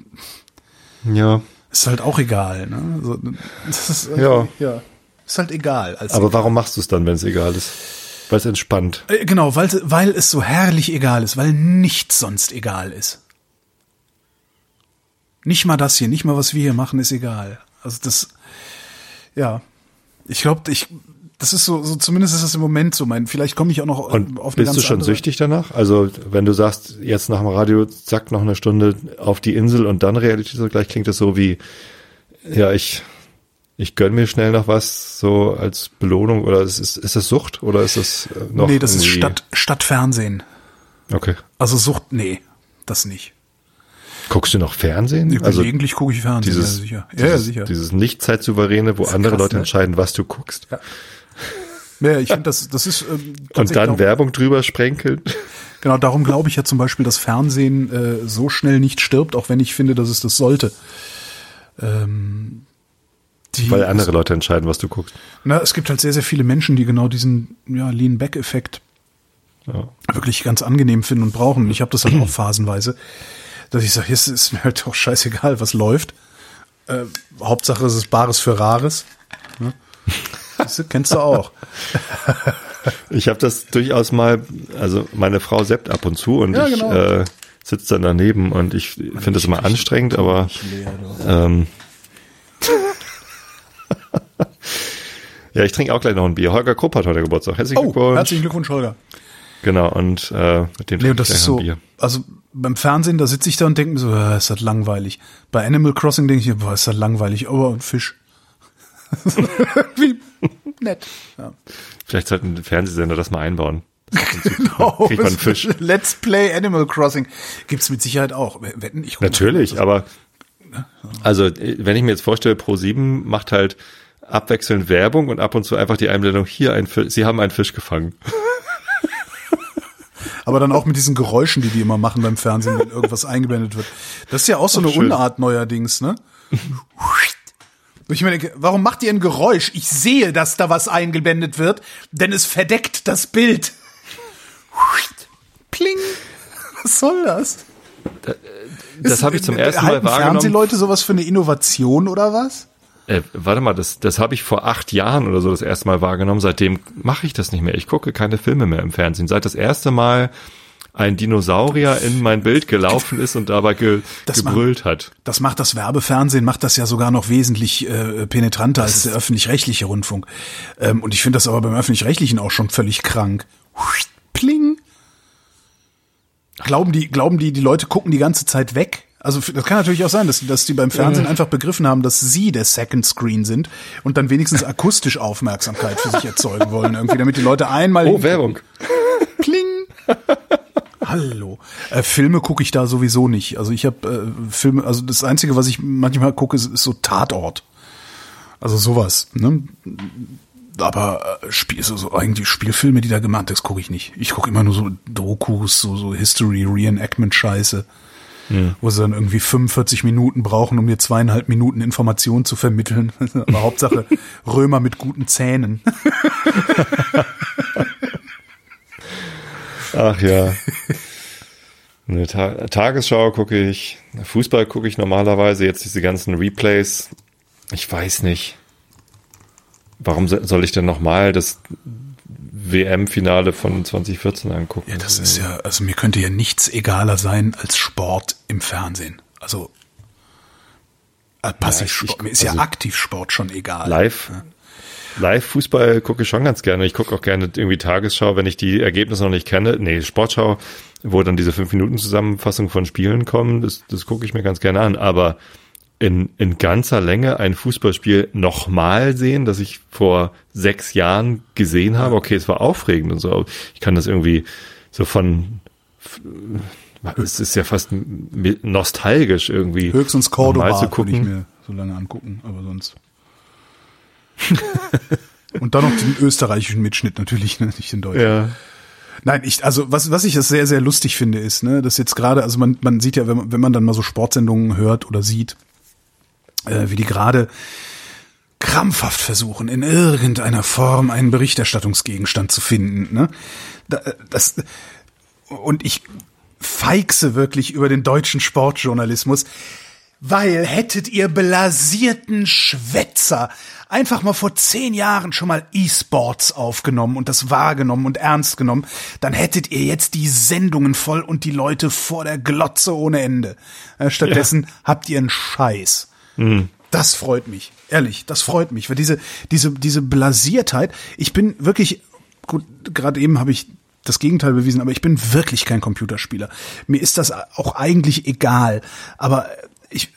Ja. ist halt auch egal. Ne? Also, das ist, Ja. ja. Ist halt egal. Aber warum machst du es dann, wenn es egal ist? Weil es entspannt. Äh, Genau, weil, weil es so herrlich egal ist, weil nichts sonst egal ist. Nicht mal das hier, nicht mal was wir hier machen, ist egal. Also das, ja, ich glaube, ich, das ist so, so, zumindest ist das im Moment so mein, vielleicht komme ich auch noch Und auf eine bist du schon andere- süchtig danach? Also, wenn du sagst, jetzt nach dem Radio, zack, noch eine Stunde auf die Insel und dann Realität so gleich klingt das so wie, ja, ich, ich gönn mir schnell noch was, so als Belohnung, oder ist, ist, ist das Sucht, oder ist das äh, noch? Nee, das ist Stadt, Stadtfernsehen. Okay. Also Sucht, nee, das nicht. Guckst du noch Fernsehen? Gelegentlich gucke ich Fernsehen, Also dieses, ja sicher. Ja, dieses, ja, sicher. Dieses nicht zeitsouveräne, wo andere krass, Leute ne? entscheiden, was du guckst. Ja, ich finde, das, das ist ähm, Und dann auch- Werbung drüber sprenkeln. Genau, darum glaube ich ja zum Beispiel, dass Fernsehen äh, so schnell nicht stirbt, auch wenn ich finde, dass es das sollte. Ähm, die, Weil andere Leute entscheiden, was du guckst. Na, es gibt halt sehr, sehr viele Menschen, die genau diesen ja, Lean-Back-Effekt Ja. wirklich ganz angenehm finden und brauchen. Ich habe das halt auch phasenweise, dass ich sage, es ist mir halt auch scheißegal, was läuft. Äh, Hauptsache es ist Bares für Rares. Siehst du, kennst du auch. Ich habe das durchaus mal, also meine Frau seppt ab und zu und Ja, ich genau. äh, sitze dann daneben und ich finde das immer anstrengend, aber ähm, ja, ich trinke auch gleich noch ein Bier. Holger Krupp hat heute Geburtstag. Herzlichen Oh, Glückwunsch. herzlichen Glückwunsch, Holger. Genau, und äh, mit dem Nee, und das ist so, Bier. also beim Fernsehen, da sitze ich da und denke mir so, äh, ist das langweilig. Bei Animal Crossing denke ich, mir, boah, ist das langweilig, aber ein Fisch. Wie nett. Ja. Vielleicht sollten Fernsehsender das mal einbauen. Kriegt Genau. man einen Fisch. Let's Play Animal Crossing gibt's mit Sicherheit auch. Wetten, ich. Natürlich, aber also äh, wenn ich mir jetzt vorstelle, Pro7 macht halt abwechselnd Werbung und ab und zu einfach die Einblendung hier ein Fisch, sie haben einen Fisch gefangen. Aber dann auch mit diesen Geräuschen, die die immer machen beim Fernsehen, wenn irgendwas eingeblendet wird. Das ist ja auch so eine schön. Unart neuerdings, ne? Ich denke, warum macht ihr ein Geräusch? Ich sehe, dass da was eingeblendet wird, denn es verdeckt das Bild. Pling. Was soll das? Das habe ich zum ersten Mal wahrgenommen. Fernsehleute sowas für eine Innovation oder was? Äh, warte mal, das, das habe ich vor acht Jahren oder so das erste Mal wahrgenommen. Seitdem mache ich das nicht mehr. Ich gucke keine Filme mehr im Fernsehen. Seit das erste Mal ein Dinosaurier in mein Bild gelaufen ist und dabei ge Das gebrüllt hat. Das macht das Werbefernsehen, macht das ja sogar noch wesentlich äh, penetranter als der öffentlich-rechtliche Rundfunk. Ähm, und ich finde das aber beim öffentlich-rechtlichen auch schon völlig krank. Pling. Glauben die, glauben die, die Leute gucken die ganze Zeit weg? Also das kann natürlich auch sein, dass, dass die beim Fernsehen einfach begriffen haben, dass sie der Second Screen sind und dann wenigstens akustisch Aufmerksamkeit für sich erzeugen wollen, irgendwie, damit die Leute einmal Oh, Werbung. Pling. Hallo. Äh, Filme gucke ich da sowieso nicht. Also ich habe äh, Filme, also das Einzige, was ich manchmal gucke, ist, ist so Tatort. Also sowas. Ne? Aber äh, Spiel, so, so eigentlich Spielfilme, die da gemacht, das gucke ich nicht. Ich gucke immer nur so Dokus, so, so History, Reenactment-Scheiße. Wo sie dann irgendwie 45 Minuten brauchen, um mir zweieinhalb Minuten Informationen zu vermitteln. Aber Hauptsache Römer mit guten Zähnen. Ach ja. Eine Ta Tagesschau gucke ich, Fußball gucke ich normalerweise, jetzt diese ganzen Replays. Ich weiß nicht. Warum so- soll ich denn nochmal das WM-Finale von 2014 angucken? Ja, das ist ja, also mir könnte ja nichts egaler sein als Sport im Fernsehen. Also äh, Passivsport, ich- mir ist ja also- Aktivsport schon egal. Live. Live-Fußball gucke ich schon ganz gerne. Ich gucke auch gerne irgendwie Tagesschau, wenn ich die Ergebnisse noch nicht kenne. Nee, Sportschau, wo dann diese 5-Minuten-Zusammenfassung von Spielen kommen, das, das gucke ich mir ganz gerne an. Aber in, in ganzer Länge ein Fußballspiel nochmal sehen, das ich vor sechs Jahren gesehen habe, okay, es war aufregend und so. aber Ich kann das irgendwie so von, es ist ja fast nostalgisch irgendwie. Höchstens Cordoba zu würde ich gucken. mir so lange angucken, aber sonst. Und dann noch den österreichischen Mitschnitt natürlich, ne? nicht den deutschen. Ja. Nein, ich, also was, was ich das sehr, sehr lustig finde, ist, ne, dass jetzt gerade, also man, man sieht ja, wenn man, wenn man dann mal so Sportsendungen hört oder sieht, äh, wie die gerade krampfhaft versuchen, in irgendeiner Form einen Berichterstattungsgegenstand zu finden. Ne? Da, das, und ich feixe wirklich über den deutschen Sportjournalismus, weil hättet ihr blasierten Schwätzer einfach mal vor zehn Jahren schon mal E-Sports aufgenommen und das wahrgenommen und ernst genommen, dann hättet ihr jetzt die Sendungen voll und die Leute vor der Glotze ohne Ende. Äh, Stattdessen habt ihr einen Scheiß. Das freut mich, ehrlich, das freut mich, weil diese diese diese Blasiertheit. Ich bin wirklich gut. Gerade eben habe ich das Gegenteil bewiesen, aber ich bin wirklich kein Computerspieler. Mir ist das auch eigentlich egal. Aber ich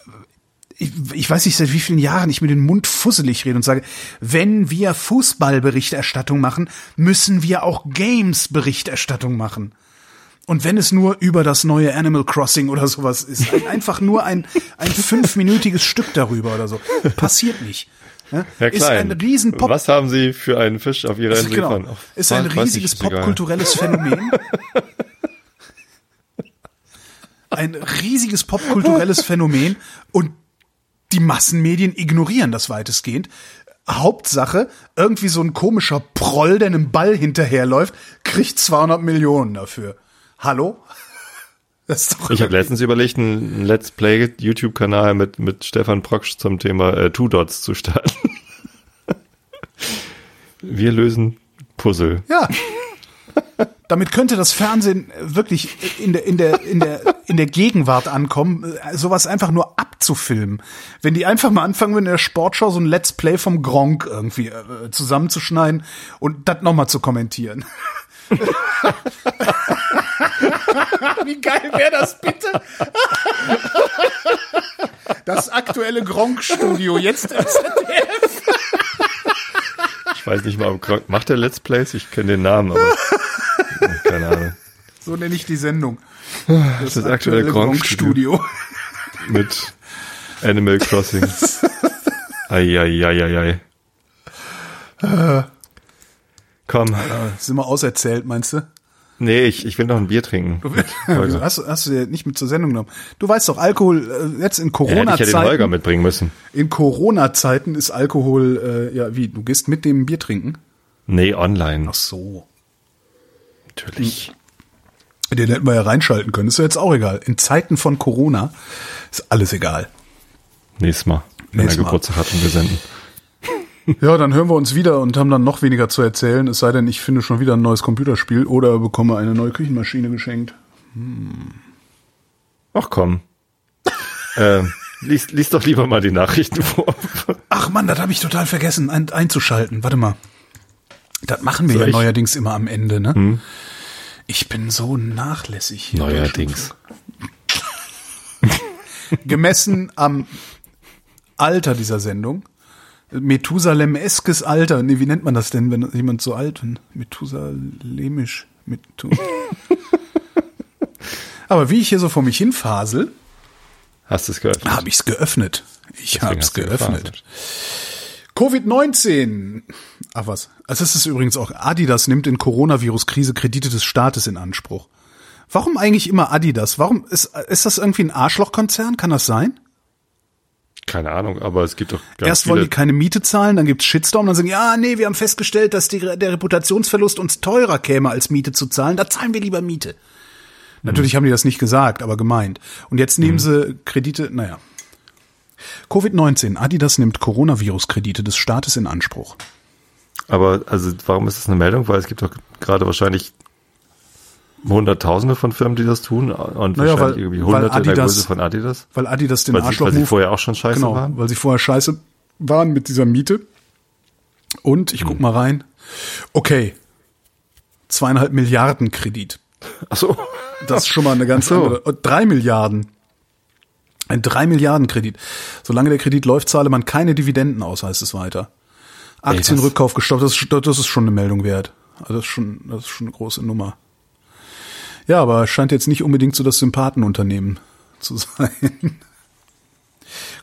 ich, ich weiß nicht, seit wie vielen Jahren ich mir den Mund fusselig rede und sage, wenn wir Fußballberichterstattung machen, müssen wir auch Games-Berichterstattung machen. Und wenn es nur über das neue Animal Crossing oder sowas ist, ein- einfach nur ein, ein fünfminütiges Stück darüber oder so. Passiert nicht. Ja? Herr ist Klein, ein riesen Pop was haben Sie für einen Fisch auf Ihrer Insel genau, gefahren? Ach, ist ein riesiges popkulturelles Phänomen. Ein riesiges popkulturelles Phänomen und die Massenmedien ignorieren das weitestgehend. Hauptsache, irgendwie so ein komischer Proll, der einem Ball hinterherläuft, kriegt 200 Millionen dafür. Hallo? Ich habe letztens überlegt, einen Let's Play YouTube-Kanal mit, mit Stefan Proksch zum Thema äh, Two Dots zu starten. Wir lösen Puzzle. Ja. Damit könnte das Fernsehen wirklich in der, in der, in der, in der Gegenwart ankommen, sowas einfach nur abzufilmen. Wenn die einfach mal anfangen, in der Sportschau so ein Let's Play vom Gronk irgendwie äh, zusammenzuschneiden und das nochmal zu kommentieren. Wie geil wäre das bitte? Das aktuelle Gronk-Studio jetzt im ZDF. Ich weiß nicht mal, ob Gronk, macht der Let's Plays? Ich kenne den Namen, aber keine Ahnung. So nenne ich die Sendung. Das, das aktuelle Gronk-Studio. Mit Animal Crossing. Eieieiei. Komm. Sind wir auserzählt, meinst du? Nee, ich, ich will noch ein Bier trinken. Du, hast, hast du dir nicht mit zur Sendung genommen? Du weißt doch, Alkohol äh, jetzt in Corona-Zeiten. Ja, hätte ich ja den Holger mitbringen müssen. In Corona-Zeiten ist Alkohol, äh, ja, wie? Du gehst mit dem Bier trinken? Nee, online. Ach so. Natürlich. Den hätten wir ja reinschalten können. Ist ja jetzt auch egal. In Zeiten von Corona ist alles egal. Nächstes Mal, wenn Nächstes er. Geburtstag hat und wir senden. Ja, dann hören wir uns wieder und haben dann noch weniger zu erzählen. Es sei denn, ich finde schon wieder ein neues Computerspiel oder bekomme eine neue Küchenmaschine geschenkt. Ach komm. ähm, lies, lies doch lieber mal die Nachrichten vor. Ach Mann, das habe ich total vergessen ein, einzuschalten. Warte mal. Das machen wir Soll ja ich? Hm? neuerdings immer am Ende, ne? Ich bin so nachlässig hier. Neuerdings. Gemessen am Alter dieser Sendung. Methusalem-eskes Alter. Nee, wie nennt man das denn, wenn jemand so alt ist? Methusalemisch. Methu Aber wie ich hier so vor mich hinfasel, Hast du es gehört? habe ich's geöffnet. Ich hast du geöffnet. Covid-19. Ach was. Also es ist übrigens auch Adidas nimmt in Coronavirus-Krise Kredite des Staates in Anspruch. Warum eigentlich immer Adidas? Warum ist, ist das irgendwie ein Arschlochkonzern? Kann das sein? Keine Ahnung, aber es gibt doch ganz Erst viele. wollen die keine Miete zahlen, dann gibt's Shitstorm, dann sagen, ja, nee, wir haben festgestellt, dass die, der Reputationsverlust uns teurer käme, als Miete zu zahlen. Da zahlen wir lieber Miete. Natürlich haben die das nicht gesagt, aber gemeint. Und jetzt nehmen sie Kredite, naja. Covid-19. Adidas nimmt Coronavirus-Kredite des Staates in Anspruch. aber also warum ist das eine Meldung? Weil es gibt doch gerade wahrscheinlich Hunderttausende von Firmen, die das tun und Naja, wahrscheinlich weil- irgendwie Hunderte in der Adidas- Größe von Adidas. Weil Adidas den Weil sie, Arschloch weil sie vorher auch schon scheiße genau, waren. weil sie vorher scheiße waren mit dieser Miete. Und ich Hm. guck mal rein. Okay. Zweieinhalb Milliarden Kredit. Ach so. Das ist schon mal eine ganz Ach so. andere. Oh, Drei Milliarden. Ein drei Milliarden Kredit. Solange der Kredit läuft, zahle man keine Dividenden aus, heißt es weiter. Aktienrückkauf gestoppt, das ist, das ist schon eine Meldung wert. Also das ist schon, das ist schon eine große Nummer. Ja, aber scheint jetzt nicht unbedingt so das Sympathenunternehmen zu sein.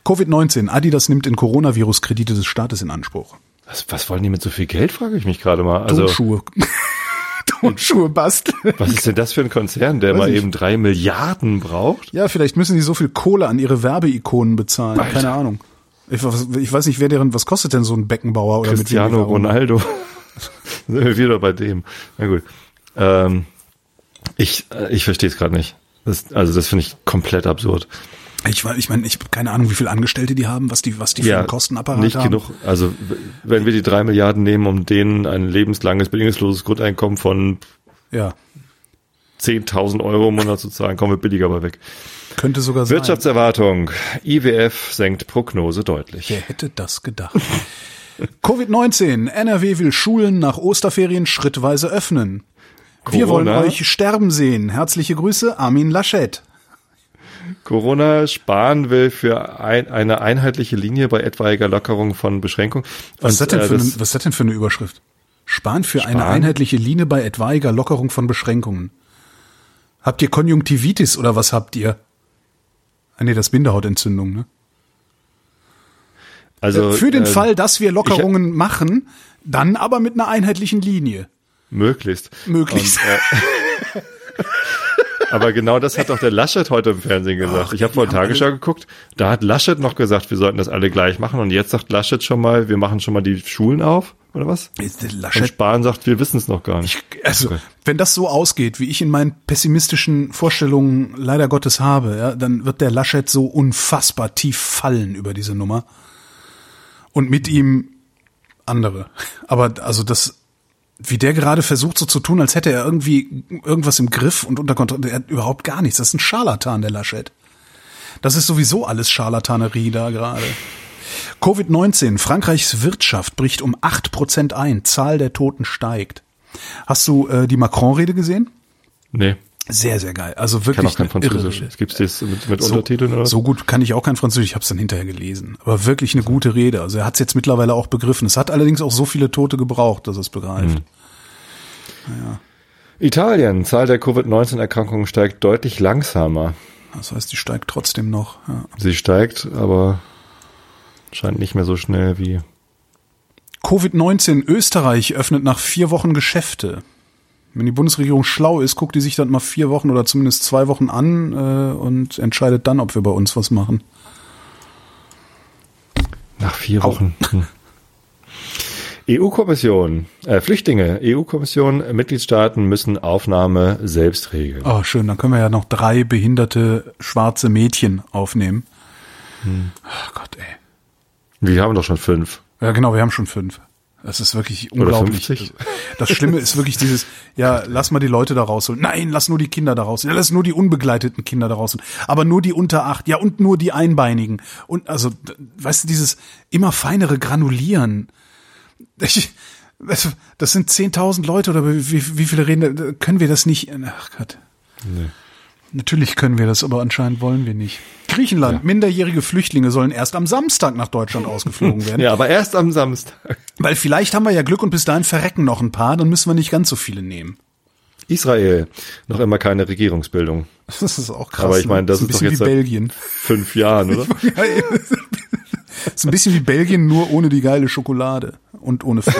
Covid-19. Adidas nimmt in Coronavirus Kredite des Staates in Anspruch. Was, was wollen die mit so viel Geld, frage ich mich gerade mal. Also, Turnschuhe. Turnschuhe basteln. was ist denn das für ein Konzern, der Weiß mal ich. eben drei Milliarden braucht? Ja, vielleicht müssen die so viel Kohle an ihre Werbeikonen bezahlen. Alter. Keine Ahnung. Ich, ich weiß nicht, wer deren, was kostet denn so ein Beckenbauer oder Cristiano Ronaldo. Sind wir wieder bei dem. Na gut. Ähm, ich äh, ich verstehe es gerade nicht. Das, also das finde ich komplett absurd. Ich ich meine, ich habe keine Ahnung, wie viele Angestellte die haben, was die, was die für einen Kostenapparat nicht haben. genug. Also wenn wir die drei Milliarden nehmen, um denen ein lebenslanges, bedingungsloses Grundeinkommen von Ja, 10.000 Euro im Monat zu zahlen, kommen wir billiger bei weg. könnte sogar sein. Wirtschaftserwartung. IWF senkt Prognose deutlich. Wer hätte das gedacht? Covid-19. NRW will Schulen nach Osterferien schrittweise öffnen. Wir wollen Corona. euch sterben sehen. Herzliche Grüße, Armin Laschet. Corona sparen will für ein, eine einheitliche Linie bei etwaiger Lockerung von Beschränkungen. Was ist, das äh, für das- eine, was ist das denn für eine Überschrift? Sparen für eine Sparen? einheitliche Linie bei etwaiger Lockerung von Beschränkungen. Habt ihr Konjunktivitis oder was habt ihr? Ah nee, das ist Bindehautentzündung, ne? also, für den äh, Fall, dass wir Lockerungen machen, dann aber mit einer einheitlichen Linie. Möglichst. Möglichst. Und, äh, aber genau das hat doch der Laschet heute im Fernsehen gesagt. Ach, ich habe vorhin Tagesschau geguckt, da hat Laschet noch gesagt, wir sollten das alle gleich machen und jetzt sagt Laschet schon mal, wir machen schon mal die Schulen auf, oder was? Ist der Und Laschet Spahn sagt, wir wissen es noch gar nicht. Also, Okay. wenn das so ausgeht, wie ich in meinen pessimistischen Vorstellungen leider Gottes habe, ja, dann wird der Laschet so unfassbar tief fallen über diese Nummer. Und mit ihm andere. Aber also das, wie der gerade versucht so zu tun, als hätte er irgendwie irgendwas im Griff und unter Kontrolle. Er hat überhaupt gar nichts. Das ist ein Scharlatan, der Laschet. Das ist sowieso alles Scharlatanerie da gerade. Covid-19. Frankreichs Wirtschaft bricht um acht Prozent ein. Zahl der Toten steigt. Hast du äh, die Macron-Rede gesehen? Nee. Sehr, sehr geil. Also Ich wirklich. kann auch kein irre Französisch. Rede. Gibt's das mit, mit So, Untertiteln oder? so gut kann ich auch kein Französisch, ich habe es dann hinterher gelesen. Aber wirklich eine gute Rede. Also er hat es jetzt mittlerweile auch begriffen. Es hat allerdings auch so viele Tote gebraucht, dass er es begreift. Italien. Zahl der Covid-19-Erkrankungen steigt deutlich langsamer. Das heißt, die steigt trotzdem noch. Ja. Sie steigt, aber scheint nicht mehr so schnell wie. Covid-19 Österreich öffnet nach vier Wochen Geschäfte. Wenn die Bundesregierung schlau ist, guckt die sich dann mal vier Wochen oder zumindest zwei Wochen an äh, und entscheidet dann, ob wir bei uns was machen. Nach vier Wochen. Hm. EU-Kommission, äh, Flüchtlinge, EU-Kommission, Mitgliedstaaten müssen Aufnahme selbst regeln. Oh, schön, dann können wir ja noch drei behinderte schwarze Mädchen aufnehmen. Ach Gott, ey. Wir haben doch schon fünf. Ja, genau, wir haben schon fünf. Das ist wirklich unglaublich. 50? Das Schlimme ist wirklich dieses, ja, lass mal die Leute da rausholen. Nein, lass nur die Kinder da rausholen. Ja, lass nur die unbegleiteten Kinder da rausholen. Aber nur die unter acht. Ja, und nur die Einbeinigen. Und also, weißt du, dieses immer feinere Granulieren. Ich, du, das sind 10.000 Leute oder wie, wie, viele reden, können wir das nicht? Ach Gott. Natürlich können wir das, aber anscheinend wollen wir nicht. Griechenland, minderjährige Flüchtlinge sollen erst am Samstag nach Deutschland ausgeflogen werden. Ja, aber erst am Samstag. Weil vielleicht haben wir ja Glück und bis dahin verrecken noch ein paar, dann müssen wir nicht ganz so viele nehmen. Israel, noch immer keine Regierungsbildung. Das ist auch krass. Aber ich ne? meine, das ein ist doch bisschen jetzt wie Belgien. Fünf Jahren, oder? Ja, eben. ist ein bisschen wie Belgien, nur ohne die geile Schokolade und ohne Fett.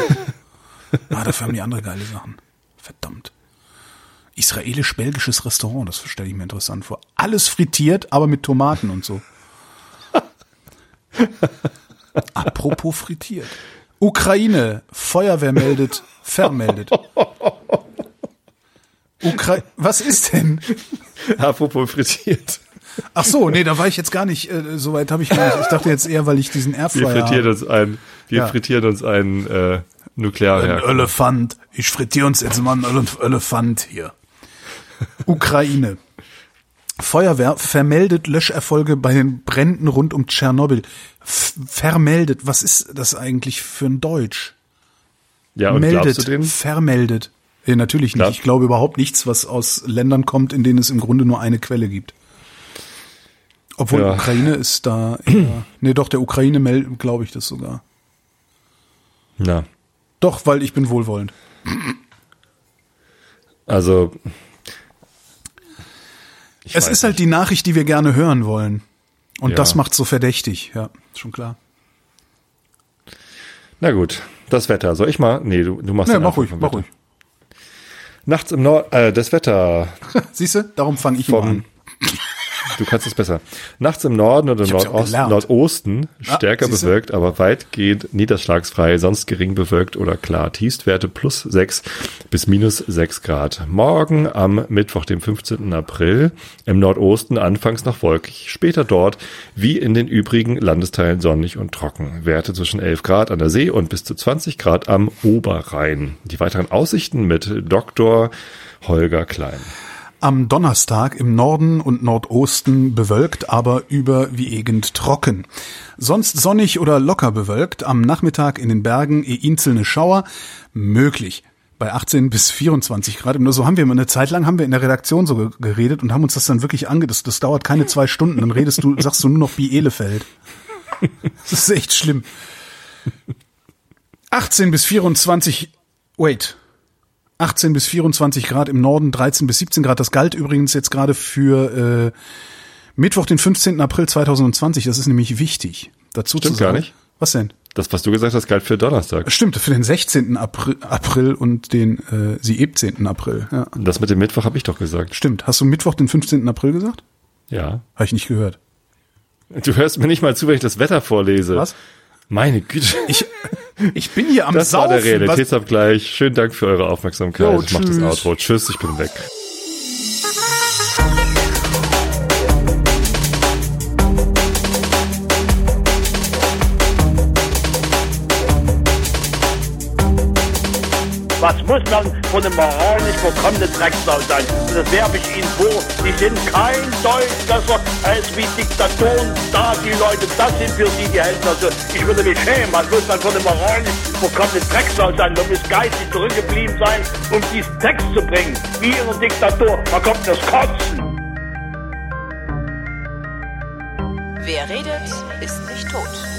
ah, dafür haben die andere geile Sachen. Verdammt. Israelisch-belgisches Restaurant, das stelle ich mir interessant vor. Alles frittiert, aber mit Tomaten und so. Apropos frittiert. Ukraine, Feuerwehr meldet, vermeldet. Ukra Was ist denn? Apropos frittiert. Ach so, nee, da war ich jetzt gar nicht, äh, so weit habe ich gar nicht. Ich dachte jetzt eher, weil ich diesen Wir Airfryer frittieren habe. uns ein, wir Ja. frittieren uns ein äh, Ein Nuklearreaktor. Elefant. Ich frittiere uns jetzt mal einen Elef- Elefant hier. Ukraine. Feuerwehr vermeldet Löscherfolge bei den Bränden rund um Tschernobyl. F vermeldet. Was ist das eigentlich für ein Deutsch? Ja, und meldet. glaubst du den? Vermeldet. Nee, natürlich nicht. Glaub- Ich glaube überhaupt nichts, was aus Ländern kommt, in denen es im Grunde nur eine Quelle gibt. Obwohl Ja. Ukraine ist da eher, nee, doch, der Ukraine meldet, glaube ich das sogar. Na, Doch, weil ich bin wohlwollend. also. Ich Es ist halt die Nachricht, die wir gerne hören wollen. Und Ja. das macht so verdächtig, ja, schon klar. Na gut, das Wetter. Soll ich mal? Nee, du, du machst Nee, mach ruhig, mach ruhig. Nachts im Nord, äh, das Wetter Siehst du, darum fange ich vom, an. Du kannst es besser. Nachts im Norden auch Nordosten. Nordosten Ah, stärker siehste? bewölkt, aber weitgehend niederschlagsfrei, sonst gering bewölkt oder klar. Tiefstwerte plus 6 bis minus 6 Grad. Morgen am Mittwoch, dem 15. April, im Nordosten anfangs noch wolkig, später dort wie in den übrigen Landesteilen sonnig und trocken. Werte zwischen 11 Grad an der See und bis zu 20 Grad am Oberrhein. Die weiteren Aussichten mit Dr. Holger Klein. Am Donnerstag im Norden und Nordosten bewölkt, aber überwiegend trocken. Sonst sonnig oder locker bewölkt, am Nachmittag in den Bergen eh einzelne Schauer, möglich. Bei 18 bis 24 Grad. Nur so haben wir eine Zeit lang haben wir in der Redaktion so ge- geredet und haben uns das dann wirklich ange, das, das dauert keine zwei Stunden, dann redest du, sagst du nur noch Bielefeld. Das ist echt schlimm. 18 bis 24, wait, 18 bis 24 Grad im Norden, 13 bis 17 Grad. Das galt übrigens jetzt gerade für äh, Mittwoch, den 15. April 2020. Das ist nämlich wichtig. Dazu Stimmt zu sagen. gar nicht. Was denn? Das, was du gesagt hast, galt für Donnerstag. Stimmt, für den 16. April, April und den äh, 17. April. Ja. Das mit dem Mittwoch habe ich doch gesagt. Stimmt. Hast du Mittwoch, den 15. April gesagt? Ja. Habe ich nicht gehört. Du hörst mir nicht mal zu, wenn ich das Wetter vorlese. Was? Meine Güte. Ich, ich bin hier am Das Saufen. war der Realitätsabgleich. Schönen Dank für eure Aufmerksamkeit. Jo, ich mach das. Outro. Tschüss, ich bin weg. Muss dann von einem moralisch vollkommenen Drecksau sein. Und das werfe ich Ihnen vor. Die sind kein Deut besser als wie Diktatoren da. Die Leute, das sind für Sie die Helden. Also ich würde mich schämen. Man muss dann von einem moralisch vollkommenen Drecksau sein. Man muss geistig zurückgeblieben sein, um diesen Text zu bringen. Wie einer Diktatur. Man kommt das Kotzen. Wer redet, ist nicht tot.